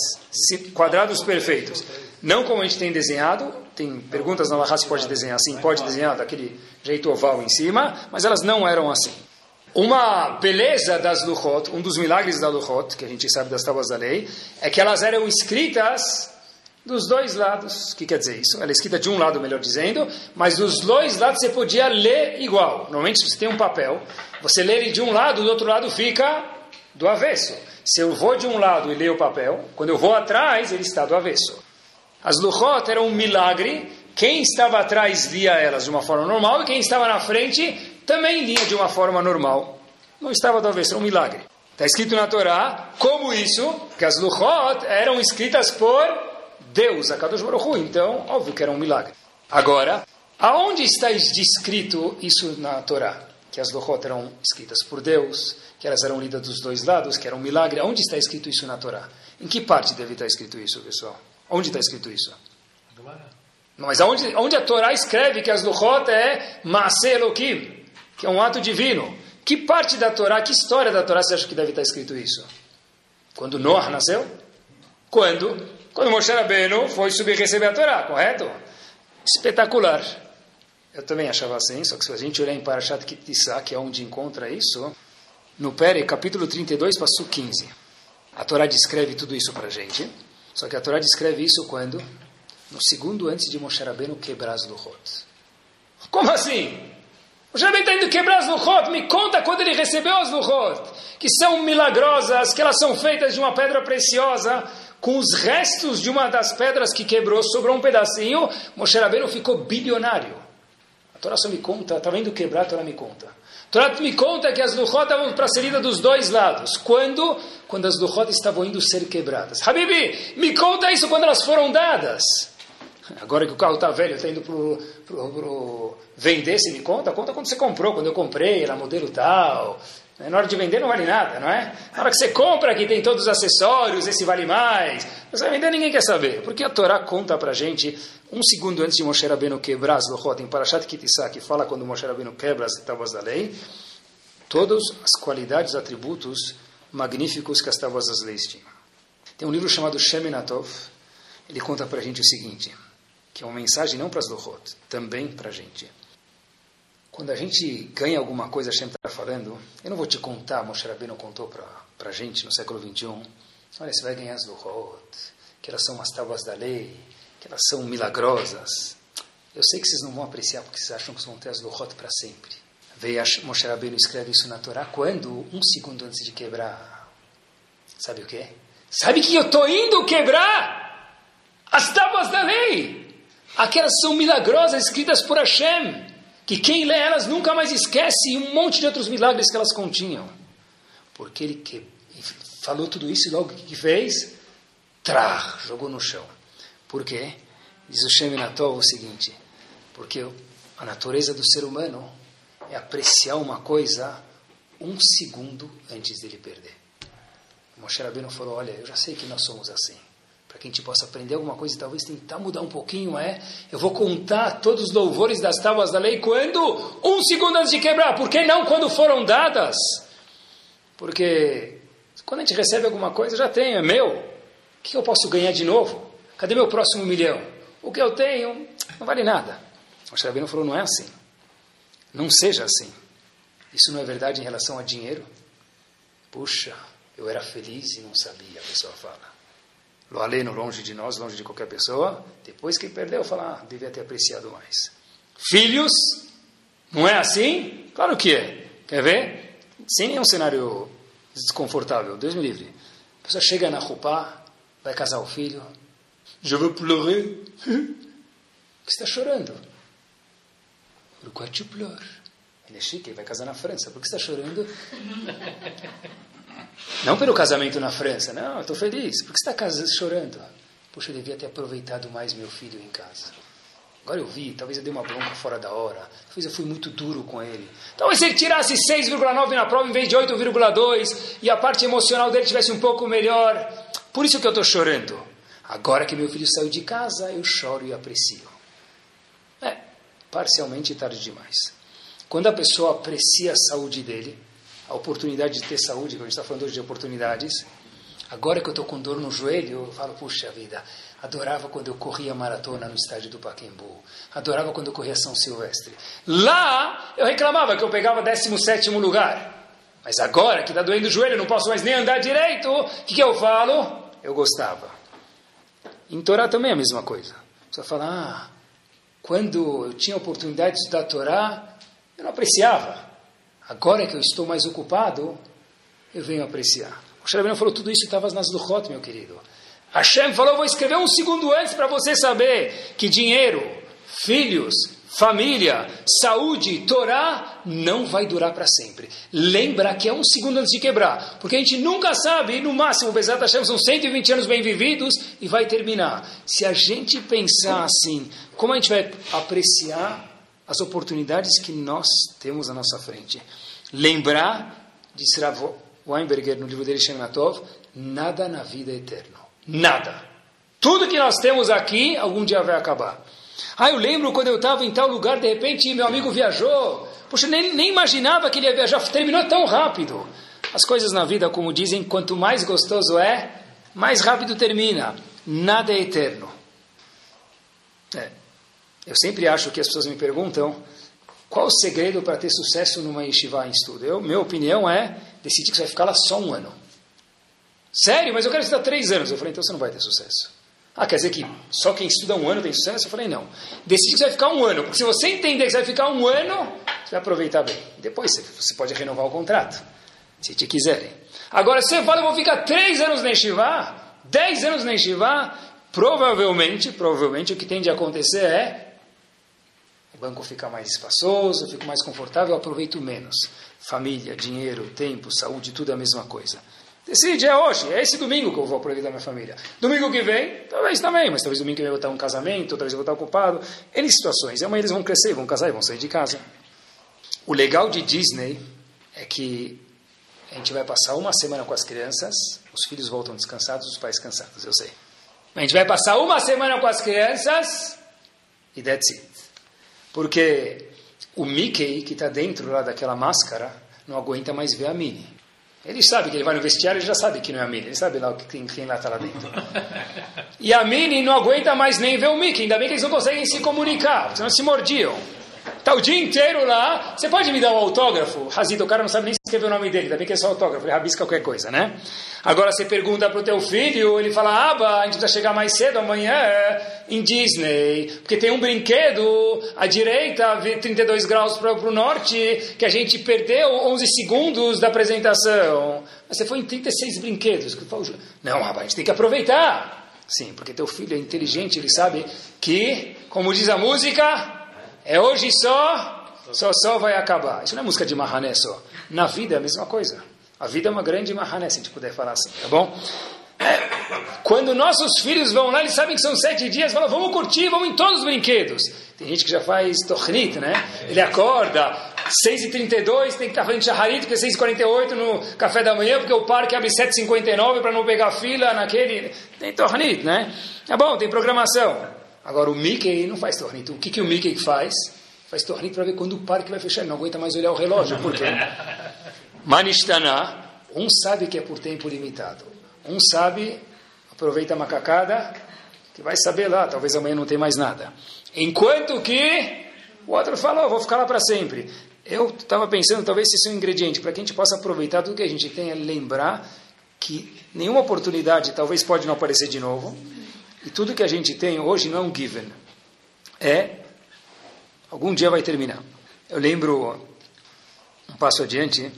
quadrados perfeitos. Não como a gente tem desenhado. Tem perguntas na Lahá se pode desenhar assim, pode desenhar daquele jeito oval em cima, mas elas não eram assim. Uma beleza das Luchot, um dos milagres da Luchot, que a gente sabe das tábuas da lei, é que elas eram escritas dos dois lados. O que quer dizer isso? Ela é escrita de um lado, melhor dizendo, mas dos dois lados você podia ler igual. Normalmente, se você tem um papel, você lê ele de um lado, do outro lado fica do avesso. Se eu vou de um lado e leio o papel, quando eu vou atrás, ele está do avesso. As Luchot eram um milagre. Quem estava atrás lia elas de uma forma normal e quem estava na frente também lia de uma forma normal. Não estava era um milagre. Está escrito na Torá, como isso, que as Luchot eram escritas por Deus, a Kadosh Baruch. Então, óbvio que era um milagre. Agora, aonde está descrito isso na Torá? Que as Luchot eram escritas por Deus, que elas eram lidas dos dois lados, que era um milagre. Aonde está escrito isso na Torá? Em que parte deve estar escrito isso, pessoal? Onde está escrito isso? Não, Mas aonde, onde a Torá escreve que as Luchot é Maase Elohim, que é um ato divino? Que parte da Torá, que história da Torá você acha que deve estar escrito isso? Quando Noah nasceu? Quando? Quando Moshe Rabbeinu foi subir receber a Torá, correto? Espetacular. Eu também achava assim, só que se a gente olhar em Parashat Kitissá, que é onde encontra isso, no Pere, capítulo 32, passo 15. A Torá descreve tudo isso para a gente, só que a Torá descreve isso quando? No segundo antes de Moshe Rabbeinu quebrar as Luchot. Como assim? Moshe Rabbeinu está indo quebrar as Luchot, me conta quando ele recebeu as Luchot, que são milagrosas, que elas são feitas de uma pedra preciosa, com os restos de uma das pedras que quebrou, sobrou um pedacinho, Moshe Rabbeinu ficou bilionário. A Torá só me conta, está vendo quebrar, a Torá me conta. A Torá me conta que as Luchot estavam para ser lidas dos dois lados. Quando? Quando as Luchot estavam indo ser quebradas. Habibi, me conta isso quando elas foram dadas. Agora que o carro está velho, está indo para vender, você me conta? Conta quando você comprou, quando eu comprei, era modelo tal. Na hora de vender não vale nada, não é? Na hora que você compra, que tem todos os acessórios, esse vale mais. Mas vai vender, ninguém quer saber. Porque a Torá conta para gente, um segundo antes de Moshe Rabbeinu quebrar as Lochot, em Parashat Kitissá, que fala quando Moshe Rabbeinu quebra as tábuas da lei, todas as qualidades, atributos magníficos que as tábuas das leis tinham. Tem um livro chamado Sheminatov, ele conta para a gente o seguinte, que é uma mensagem não para as Lohot, também para a gente. Quando a gente ganha alguma coisa, Hashem está falando, eu não vou te contar, Moshe Rabbeinu contou para a gente no século 21, olha, você vai ganhar as Lohot, que elas são umas tábuas da lei, que elas são milagrosas. Eu sei que vocês não vão apreciar porque vocês acham que vão ter as Lohot para sempre. Veio Moshe Rabbeinu escreve isso na Torá quando? Um segundo antes de quebrar. Sabe o quê? Sabe que eu estou indo quebrar as tábuas da lei. Aquelas são milagrosas escritas por Hashem. Que quem lê elas nunca mais esquece e um monte de outros milagres que elas continham. Porque ele que, falou tudo isso e logo o que fez? Trá, jogou no chão. Por quê? Diz o Shem Natol o seguinte: porque a natureza do ser humano é apreciar uma coisa um segundo antes dele perder. Moshe Rabbeinu falou, olha, eu já sei que nós somos assim. Que a gente possa aprender alguma coisa e talvez tentar mudar um pouquinho, é, eu vou contar todos os louvores das tábuas da lei quando? Um segundo antes de quebrar. Por que não quando foram dadas? Porque quando a gente recebe alguma coisa, já tenho, é meu. O que eu posso ganhar de novo? Cadê meu próximo milhão? O que eu tenho não vale nada. Moshe Rabbeinu falou, não é assim. Não seja assim. Isso não é verdade em relação a dinheiro? Puxa, eu era feliz e não sabia, a pessoa fala. Lo aleno, longe de nós, longe de qualquer pessoa. Depois que perdeu, fala, ah, devia ter apreciado mais. Filhos, não é assim? Claro que é. Quer ver? Sem nenhum cenário desconfortável, Deus me livre. A pessoa chega na roupa, vai casar o filho. Je veux pleurer. Que (laughs) está chorando? Pourquoi tu pleures? Ele é chique, ele vai casar na França. Por que está chorando? (laughs) Não pelo casamento na França. Não, estou feliz. Por que você está chorando? Puxa, eu devia ter aproveitado mais meu filho em casa. Agora eu vi, talvez eu dei uma bronca fora da hora. Talvez eu fui muito duro com ele. Talvez se ele tirasse 6,9 na prova em vez de 8,2 e a parte emocional dele tivesse um pouco melhor. Por isso que eu estou chorando. Agora que meu filho saiu de casa, eu choro e aprecio. É, parcialmente tarde demais. Quando a pessoa aprecia a saúde dele, a oportunidade de ter saúde, que a gente está falando hoje de oportunidades, agora que eu estou com dor no joelho, eu falo, puxa vida, adorava quando eu corria maratona no estádio do Paquembu, adorava quando eu corria São Silvestre. Lá, eu reclamava que eu pegava 17 lugar. Mas agora que está doendo o joelho, não posso mais nem andar direito, o que, que eu falo? Eu gostava. Em Torá também é a mesma coisa. Você fala, ah, quando eu tinha a oportunidade de estudar Torá, eu não apreciava. Agora que eu estou mais ocupado, eu venho apreciar. O Shalom falou tudo isso estava nas Luchot, meu querido. Hashem falou, vou escrever um segundo antes para você saber que dinheiro, filhos, família, saúde, Torá, não vai durar para sempre. Lembra que é um segundo antes de quebrar. Porque a gente nunca sabe, no máximo, Bezat Hashem, são 120 anos bem vividos e vai terminar. Se a gente pensar assim, como a gente vai apreciar as oportunidades que nós temos à nossa frente. Lembrar, disse Rav Weinberger no livro dele Shematov, nada na vida é eterno. Nada. Tudo que nós temos aqui, algum dia vai acabar. Ah, eu lembro quando eu estava em tal lugar, de repente meu amigo viajou. Poxa, nem, nem imaginava que ele ia viajar, terminou tão rápido. As coisas na vida, como dizem, quanto mais gostoso é, mais rápido termina. Nada é eterno. É. Eu sempre acho que as pessoas me perguntam qual o segredo para ter sucesso numa yeshiva em estudo. Eu, minha opinião é decidir que você vai ficar lá só um ano. Sério? Mas eu quero estudar três anos. Eu falei, então você não vai ter sucesso. Ah, quer dizer que só quem estuda um ano tem sucesso? Eu falei, não. Decide que você vai ficar um ano. Porque se você entender que você vai ficar um ano, você vai aproveitar bem. Depois você pode renovar o contrato, se te quiserem. Agora, se você fala, eu vou ficar três anos na yeshiva, dez anos na yeshiva, provavelmente, provavelmente o que tem de acontecer é o banco fica mais espaçoso, eu fico mais confortável, eu aproveito menos. Família, dinheiro, tempo, saúde, tudo é a mesma coisa. Decide, é hoje, é esse domingo que eu vou aproveitar minha família. Domingo que vem, talvez também, mas talvez domingo que vem eu vou estar um casamento, talvez eu vou estar ocupado. N situações. Amanhã eles vão crescer, vão casar e vão sair de casa. O legal de Disney é que a gente vai passar uma semana com as crianças, os filhos voltam descansados, os pais cansados, eu sei. A gente vai passar uma semana com as crianças e that's it. Porque o Mickey, que está dentro lá daquela máscara, não aguenta mais ver a Minnie. Ele sabe que ele vai no vestiário, ele já sabe que não é a Mini, ele sabe lá quem, quem lá está lá dentro. E a Mini não aguenta mais nem ver o Mickey, ainda bem que eles não conseguem se comunicar, senão se mordiam. Está o dia inteiro lá, você pode me dar um autógrafo? Razito, o cara não sabe nem escrever o nome dele, ainda bem que é só autógrafo, ele rabisca qualquer coisa, né? Agora você pergunta para o teu filho, ele fala, Aba, a gente precisa chegar mais cedo amanhã em Disney, porque tem um brinquedo à direita, 32 graus para o norte, que a gente perdeu 11 segundos da apresentação. Mas você foi em 36 brinquedos. Não, Aba, a gente tem que aproveitar. Sim, porque teu filho é inteligente, ele sabe que, como diz a música, é hoje só, só só vai acabar. Isso não é música de Mahané só. Na vida é a mesma coisa. A vida é uma grande Mahané, se a gente puder falar assim, tá bom? É, quando nossos filhos vão lá, eles sabem que são sete dias, falam, vamos curtir, vamos em todos os brinquedos. Tem gente que já faz tornit, né? Ele acorda, 6h32, tem que estar fazendo shaharit, porque é 6h48 no café da manhã, porque o parque abre 7h59 para não pegar fila naquele... Tem tornit, né? Tá bom, tem programação. Agora o Mickey não faz tornito. O que, que o Mickey faz? Faz tornito para ver quando o parque vai fechar. Ele não aguenta mais olhar o relógio. Por quê? Manishtana, um sabe que é por tempo limitado. Um sabe, aproveita a macacada, que vai saber lá, talvez amanhã não tenha mais nada. Enquanto que o outro falou, vou ficar lá para sempre. Eu estava pensando, talvez esse seja um ingrediente para que a gente possa aproveitar tudo que a gente tem, é lembrar que nenhuma oportunidade talvez pode não aparecer de novo e tudo que a gente tem hoje não é um given. É, algum dia vai terminar. Eu lembro, um passo adiante,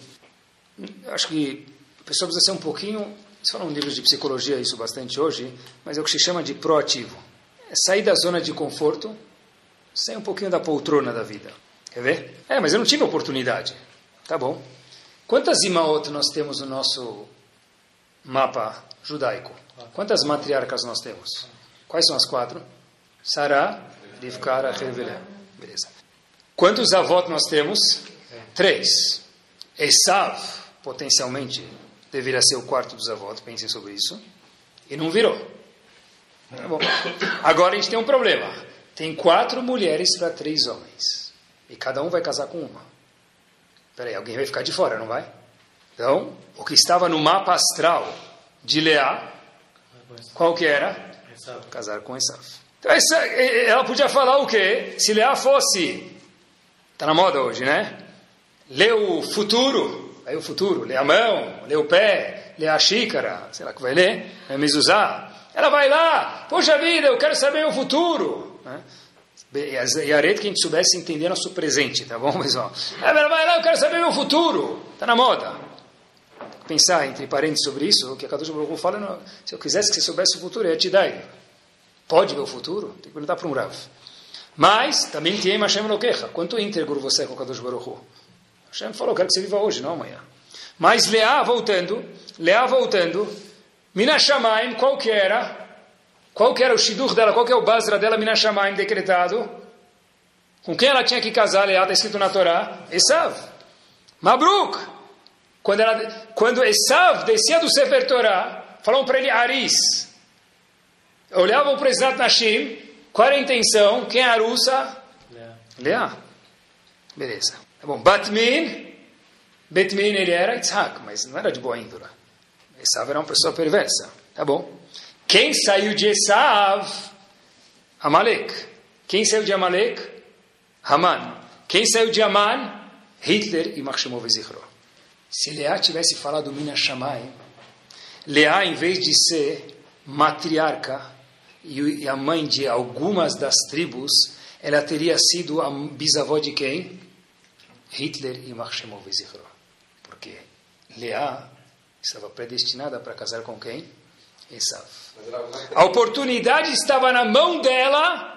acho que a pessoa precisa ser um pouquinho, eles falam livros de psicologia isso bastante hoje, mas é o que se chama de proativo. É sair da zona de conforto, sair um pouquinho da poltrona da vida. Quer ver? É, mas eu não tive oportunidade. Tá bom. Quantas imaot nós temos no nosso mapa judaico? Quantas matriarcas nós temos? Quais são as quatro? Sará, Rivka, Rachel Beleza. Quantos avós nós temos? Três. Esav, potencialmente, deveria ser o quarto dos avós, pensem sobre isso. E não virou. Tá bom. Agora a gente tem um problema. Tem quatro mulheres para três homens. E cada um vai casar com uma. Peraí, alguém vai ficar de fora, não vai? Então, o que estava no mapa astral de Leá, qual que era? Casar com Esav. Então, essa, ela podia falar o quê? Se Leá fosse, está na moda hoje, né? Lê o futuro, aí o futuro, lê a mão, lê o pé, lê a xícara, sei lá que vai ler, vai mezuzá. Ela vai lá, poxa vida, eu quero saber o futuro. Né? E a que a gente soubesse entender nosso presente, tá bom, (laughs) pessoal? Ela vai lá, eu quero saber meu futuro. Está na moda pensar entre parênteses sobre isso, o que a Kadosh Baruch fala, não, se eu quisesse que você soubesse o futuro, eu ia te dar. Pode ver o futuro? Tem que perguntar para um Rav. Mas, também tem Hashem Lokecha. Quanto íntegro você é com o Kadosh Baruch? Hashem falou, quero que você viva hoje, não amanhã. Mas Leá voltando, Leá voltando, Minashamaim, qual que era? Qual que era o shidur dela, qual que é o basra dela, Minashamaim, decretado? Com quem ela tinha que casar, Leá, está escrito na Torá? Esav. Mabruk. Quando, ela, quando Esav descia do Sefer Torah, falaram para ele Aris. Olhavam para Esat Nashim, qual era a intenção? Quem é a Arusa? Leá. Beleza. Tá bom. Batmin, Betmin ele era Yitzhak, mas não era de boa índole. Esav era uma pessoa perversa. Tá bom. Quem saiu de Esav? Amalek. Quem saiu de Amalek? Haman. Quem saiu de Haman? Hitler e Machshemov Zichro. Se Leá tivesse falado Mina Shammai, Leá, em vez de ser matriarca e a mãe de algumas das tribos, ela teria sido a bisavó de quem? Hitler e Machshemov Zichro. Porque Leá estava predestinada para casar com quem? Esav. A oportunidade estava na mão dela.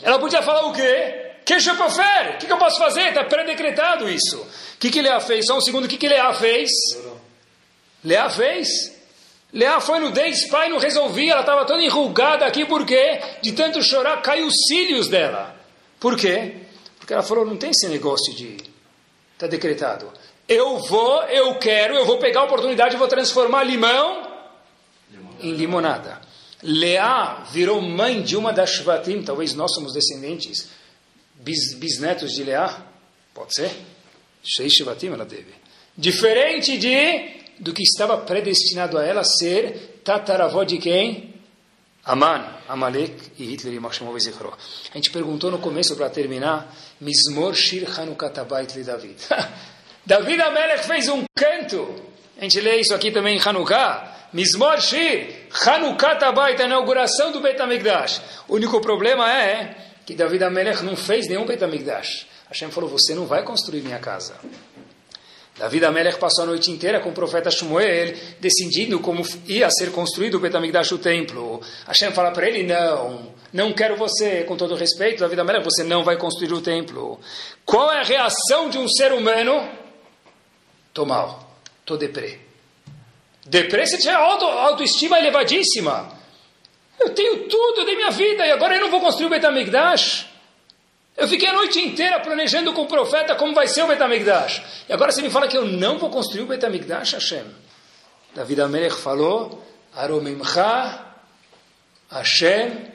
Ela podia falar o quê? Que chofer? O que, eu posso fazer? Está predecretado isso. O que, que Leá fez? Só um segundo. O que, que Leá fez? Leá fez? Leá foi no Deis Pai, não resolvia. Ela estava toda enrugada aqui. Por quê? De tanto chorar, caiu os cílios dela. Por quê? Porque ela falou, não tem esse negócio de... Está decretado. Eu vou, eu quero, eu vou pegar a oportunidade e vou transformar limão limonada. em limonada. Leá virou mãe de uma das Shvatim, talvez nós somos descendentes bis, bisnetos de Leá, pode ser? Shei Shvatim ela teve. Diferente de do que estava predestinado a ela ser tataravó de quem? Aman, Amalek e Hitler Machshemov Zichro. A gente perguntou no começo para terminar, Mizmor Shir Hanukkah Tabayt li David. (laughs) David Amelech fez um canto. A gente lê isso aqui também em Hanukkah. Mizmor Shir Hanukkah Tabayt, a inauguração do Bet HaMikdash. O único problema é que David Amelech não fez nenhum Bet HaMikdash. Hashem falou, você não vai construir minha casa. David Amelech passou a noite inteira com o profeta Shmuel, decidindo como ia ser construído o Betamigdash, o templo. Hashem fala para ele, não, não quero você, com todo respeito, David Amelech, você não vai construir o templo. Qual é a reação de um ser humano? Tô mal, tô deprê. Deprê, você tinha auto, autoestima elevadíssima. Eu tenho tudo, eu dei minha vida, e agora eu não vou construir o Betamigdash? Eu fiquei a noite inteira planejando com o profeta como vai ser o Betamigdash. E agora você me fala que eu não vou construir o Betamigdash, Hashem. David Amelech falou, Aromimcha Hashem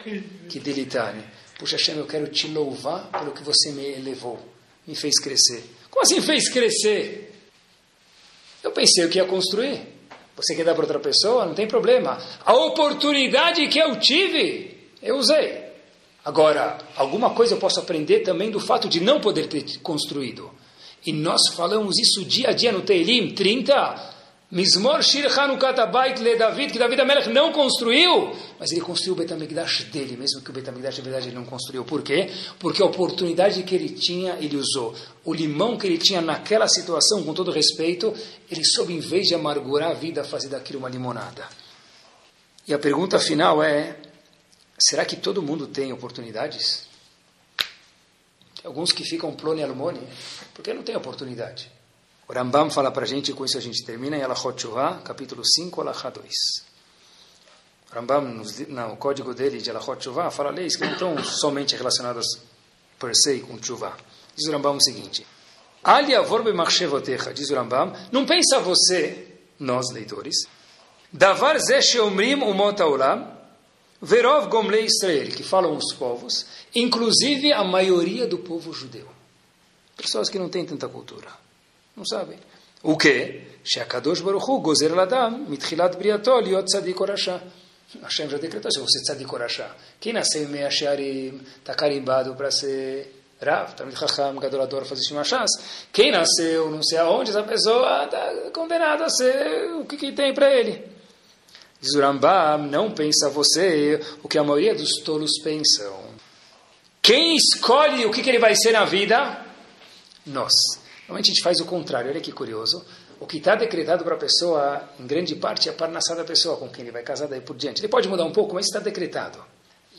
Kidilitani. Puxa, Hashem, eu quero te louvar pelo que você me elevou, me fez crescer. Como assim fez crescer? Eu pensei o que ia construir. Você quer dar para outra pessoa? Não tem problema. A oportunidade que eu tive, eu usei. Agora, alguma coisa eu posso aprender também do fato de não poder ter construído. E nós falamos isso dia a dia no Teilim 30. Mizmor Shir Hanukkah Bait Le David, que David Amelech não construiu, mas ele construiu o Betamigdash dele, mesmo que o Betamigdash, na verdade, ele não construiu. Por quê? Porque a oportunidade que ele tinha, ele usou. O limão que ele tinha naquela situação, com todo respeito, ele soube, em vez de amargurar a vida, fazer daquilo uma limonada. E a pergunta final é, Será que todo mundo tem oportunidades? Alguns que ficam plone almone, porque não tem oportunidade. O Rambam fala para a gente, com isso a gente termina, em Alachot Shuvah, capítulo 5, Alachá 2. O Rambam, no, código dele de Alachot Shuvah, fala leis que não estão somente relacionadas per se com Shuvah. Diz o Rambam o seguinte, Ali avorbe machshevotecha, diz o Rambam, não pensa você, nós leitores, davar ze sheomrim umot haolam, Verov Gomlei Israel, que falam os povos, inclusive a maioria do povo judeu. Pessoas que não têm tanta cultura. Não sabem. O que? Sheakadosh Baruch Hu gozer ladam mitchilat briato liot tzadik orashá. Hashem já decretou, se você tzadik orashá. Quem nasceu em Mea Shearim está carimbado para ser Rav, Talmid Chacham, Gadolador, fazer Shimashas. Quem nasceu não sei aonde, essa pessoa está condenada a ser o que, que tem para ele. Diz o Rambam, não pensa você o que a maioria dos tolos pensam. Quem escolhe o que, que ele vai ser na vida? Nós. Normalmente a gente faz o contrário, olha que curioso. O que está decretado para a pessoa, em grande parte, é a parnassá da pessoa com quem ele vai casar daí por diante. Ele pode mudar um pouco, mas está decretado.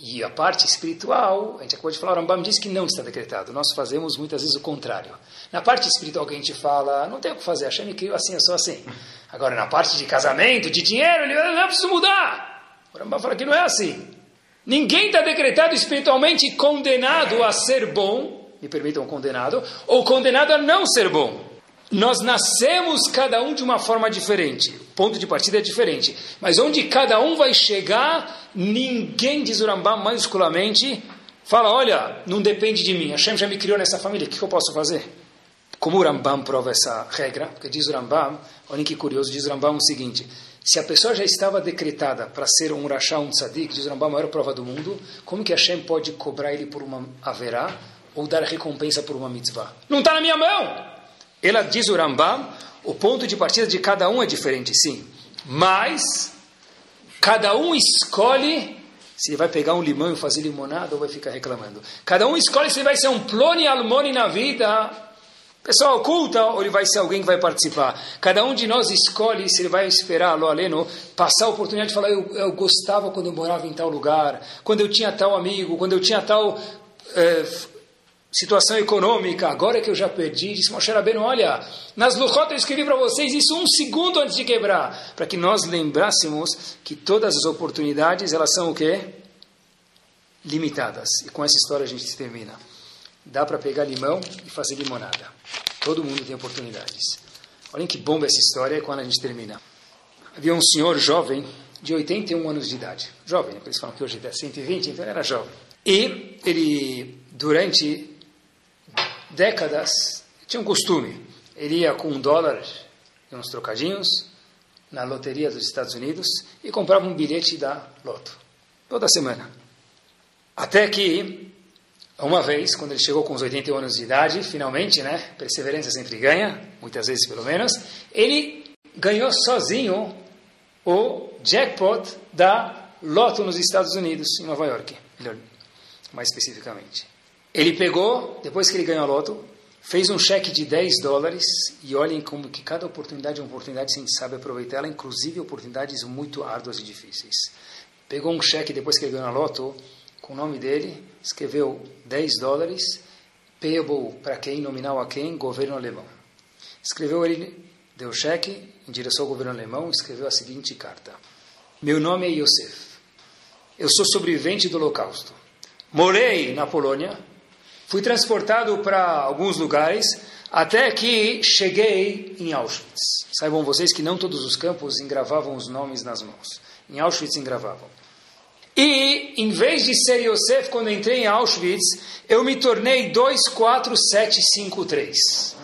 E a parte espiritual, a gente acabou de falar, o Rambam diz que não está decretado. Nós fazemos muitas vezes o contrário. Na parte espiritual que a gente fala, não tem o que fazer, Hashem me criou assim, eu sou assim. Agora, na parte de casamento, de dinheiro, ele não precisa mudar. O Rambam fala que não é assim. Ninguém está decretado espiritualmente condenado a ser bom, me permitam, condenado, ou condenado a não ser bom. Nós nascemos cada um de uma forma diferente. Ponto de partida é diferente. Mas onde cada um vai chegar, ninguém, diz o Rambam maiusculamente, fala, olha, não depende de mim. Hashem já me criou nessa família, o que eu posso fazer? Como o Rambam prova essa regra? Porque diz o Rambam, olhem que curioso, diz o Rambam o seguinte, se a pessoa já estava decretada para ser um rachá, um tzadik, diz o Rambam, a maior prova do mundo, como que Hashem pode cobrar ele por uma haverá ou dar recompensa por uma mitzvah? Não está na minha mão! Ela diz o Rambam, o ponto de partida de cada um é diferente, sim. Mas, cada um escolhe se ele vai pegar um limão e fazer limonada ou vai ficar reclamando. Cada um escolhe se ele vai ser um plone almone na vida, pessoa oculta, ou ele vai ser alguém que vai participar. Cada um de nós escolhe se ele vai esperar, lo aleno, passar a oportunidade de falar, eu, eu gostava quando eu morava em tal lugar, quando eu tinha tal amigo, quando eu tinha tal... Eh, situação econômica, agora que eu já perdi, disse Moshe Rabbeinu, olha, nas Luchot eu escrevi para vocês isso um segundo antes de quebrar, para que nós lembrássemos que todas as oportunidades, elas são o quê? Limitadas. E com essa história a gente termina. Dá para pegar limão e fazer limonada. Todo mundo tem oportunidades. Olhem que bomba essa história é quando a gente termina. Havia um senhor jovem, de 81 anos de idade. Jovem, eles falam que hoje é 120, então ele era jovem. E ele, durante décadas, tinha um costume. Ele ia com um dólar e uns trocadinhos na loteria dos Estados Unidos e comprava um bilhete da loto toda semana. Até que, uma vez, quando ele chegou com os 81 anos de idade, finalmente, né, perseverança sempre ganha, muitas vezes pelo menos, ele ganhou sozinho o jackpot da loto nos Estados Unidos, em Nova York, mais especificamente. Ele pegou, depois que ele ganhou a loto, fez um cheque de 10 dólares e olhem como que cada oportunidade é uma oportunidade se a gente sabe aproveitar ela, inclusive oportunidades muito árduas e difíceis. Pegou um cheque depois que ele ganhou a loto, com o nome dele, escreveu 10 dólares, payable para quem, nominal a quem, governo alemão. Escreveu ele, deu cheque em direção ao governo alemão, escreveu a seguinte carta: Meu nome é Yosef. Eu sou sobrevivente do Holocausto. Morei na Polônia, fui transportado para alguns lugares até que cheguei em Auschwitz. Saibam vocês que não todos os campos engravavam os nomes nas mãos. Em Auschwitz engravavam. E, em vez de ser Yosef, quando entrei em Auschwitz, eu me tornei 24753.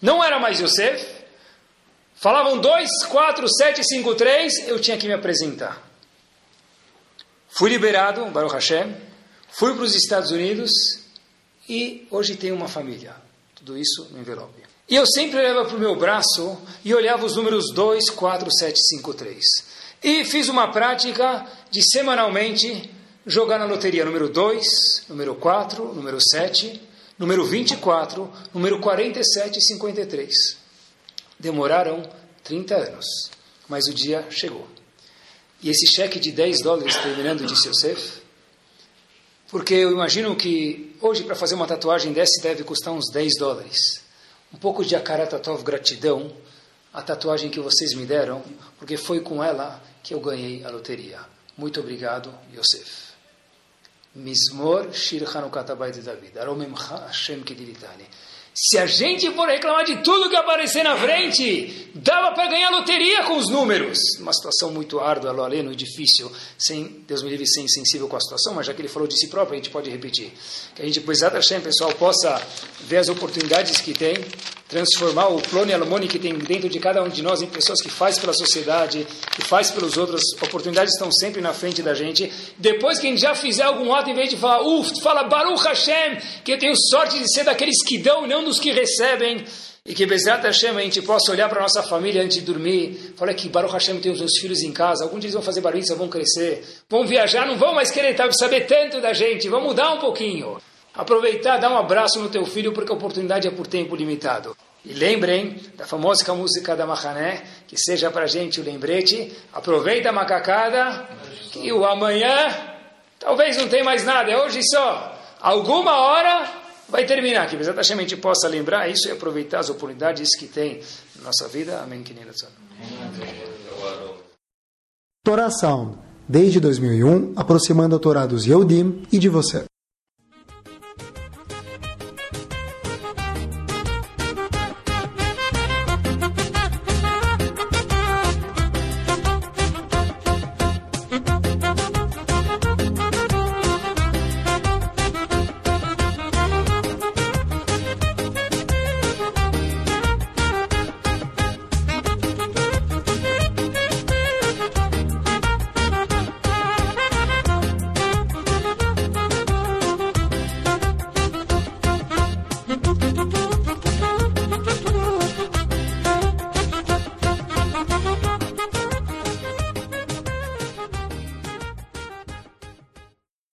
Não era mais Yosef. Falavam 24753, eu tinha que me apresentar. Fui liberado, Baruch Hashem, fui para os Estados Unidos e hoje tenho uma família. Tudo isso no envelope. E eu sempre olhava para o meu braço e olhava os números 24753. E fiz uma prática de semanalmente jogar na loteria número 2, número 4, número 7, número 24, número 47 e 53. Demoraram 30 anos, mas o dia chegou. E esse cheque de 10 dólares terminando de Yosef, porque eu imagino que hoje para fazer uma tatuagem dessa deve custar uns 10 dólares. Um pouco de Akaratatov gratidão, a tatuagem que vocês me deram, porque foi com ela que eu ganhei a loteria. Muito obrigado, Yosef. Mismor Shir Hanukkah Bayit David. Aromemcha Hashem Kediritani. Se a gente for reclamar de tudo que aparecer na frente, dava para ganhar loteria com os números. Uma situação muito árdua, aleno e difícil, sem, Deus me livre, ser insensível com a situação, mas já que ele falou de si próprio, a gente pode repetir. Que a gente, pois, Hashem, pessoal, possa ver as oportunidades que tem, transformar o plano e que tem dentro de cada um de nós em pessoas que faz pela sociedade, que faz pelos outros. Oportunidades estão sempre na frente da gente. Depois que a gente já fizer algum ato, em vez de falar, uff, fala Baruch Hashem, que eu tenho sorte de ser daqueles que dão e não dos que recebem. E que Bezerra Hashem a gente possa olhar para nossa família antes de dormir. Olha que Baruch Hashem tem os meus filhos em casa. Alguns dias vão fazer barulho, vão crescer. Vão viajar, não vão mais querer saber tanto da gente. Vão mudar um pouquinho. Aproveitar, dar um abraço no teu filho, porque a oportunidade é por tempo limitado. E lembrem da famosa música da Mahané, que seja para gente o lembrete. Aproveita a macacada, que o amanhã talvez não tenha mais nada, é hoje só. Alguma hora vai terminar, que exatamente possa lembrar isso e aproveitar as oportunidades que tem na nossa vida. Amém. Torá Sound, desde 2001, aproximando a Torá dos Yehudim e de você.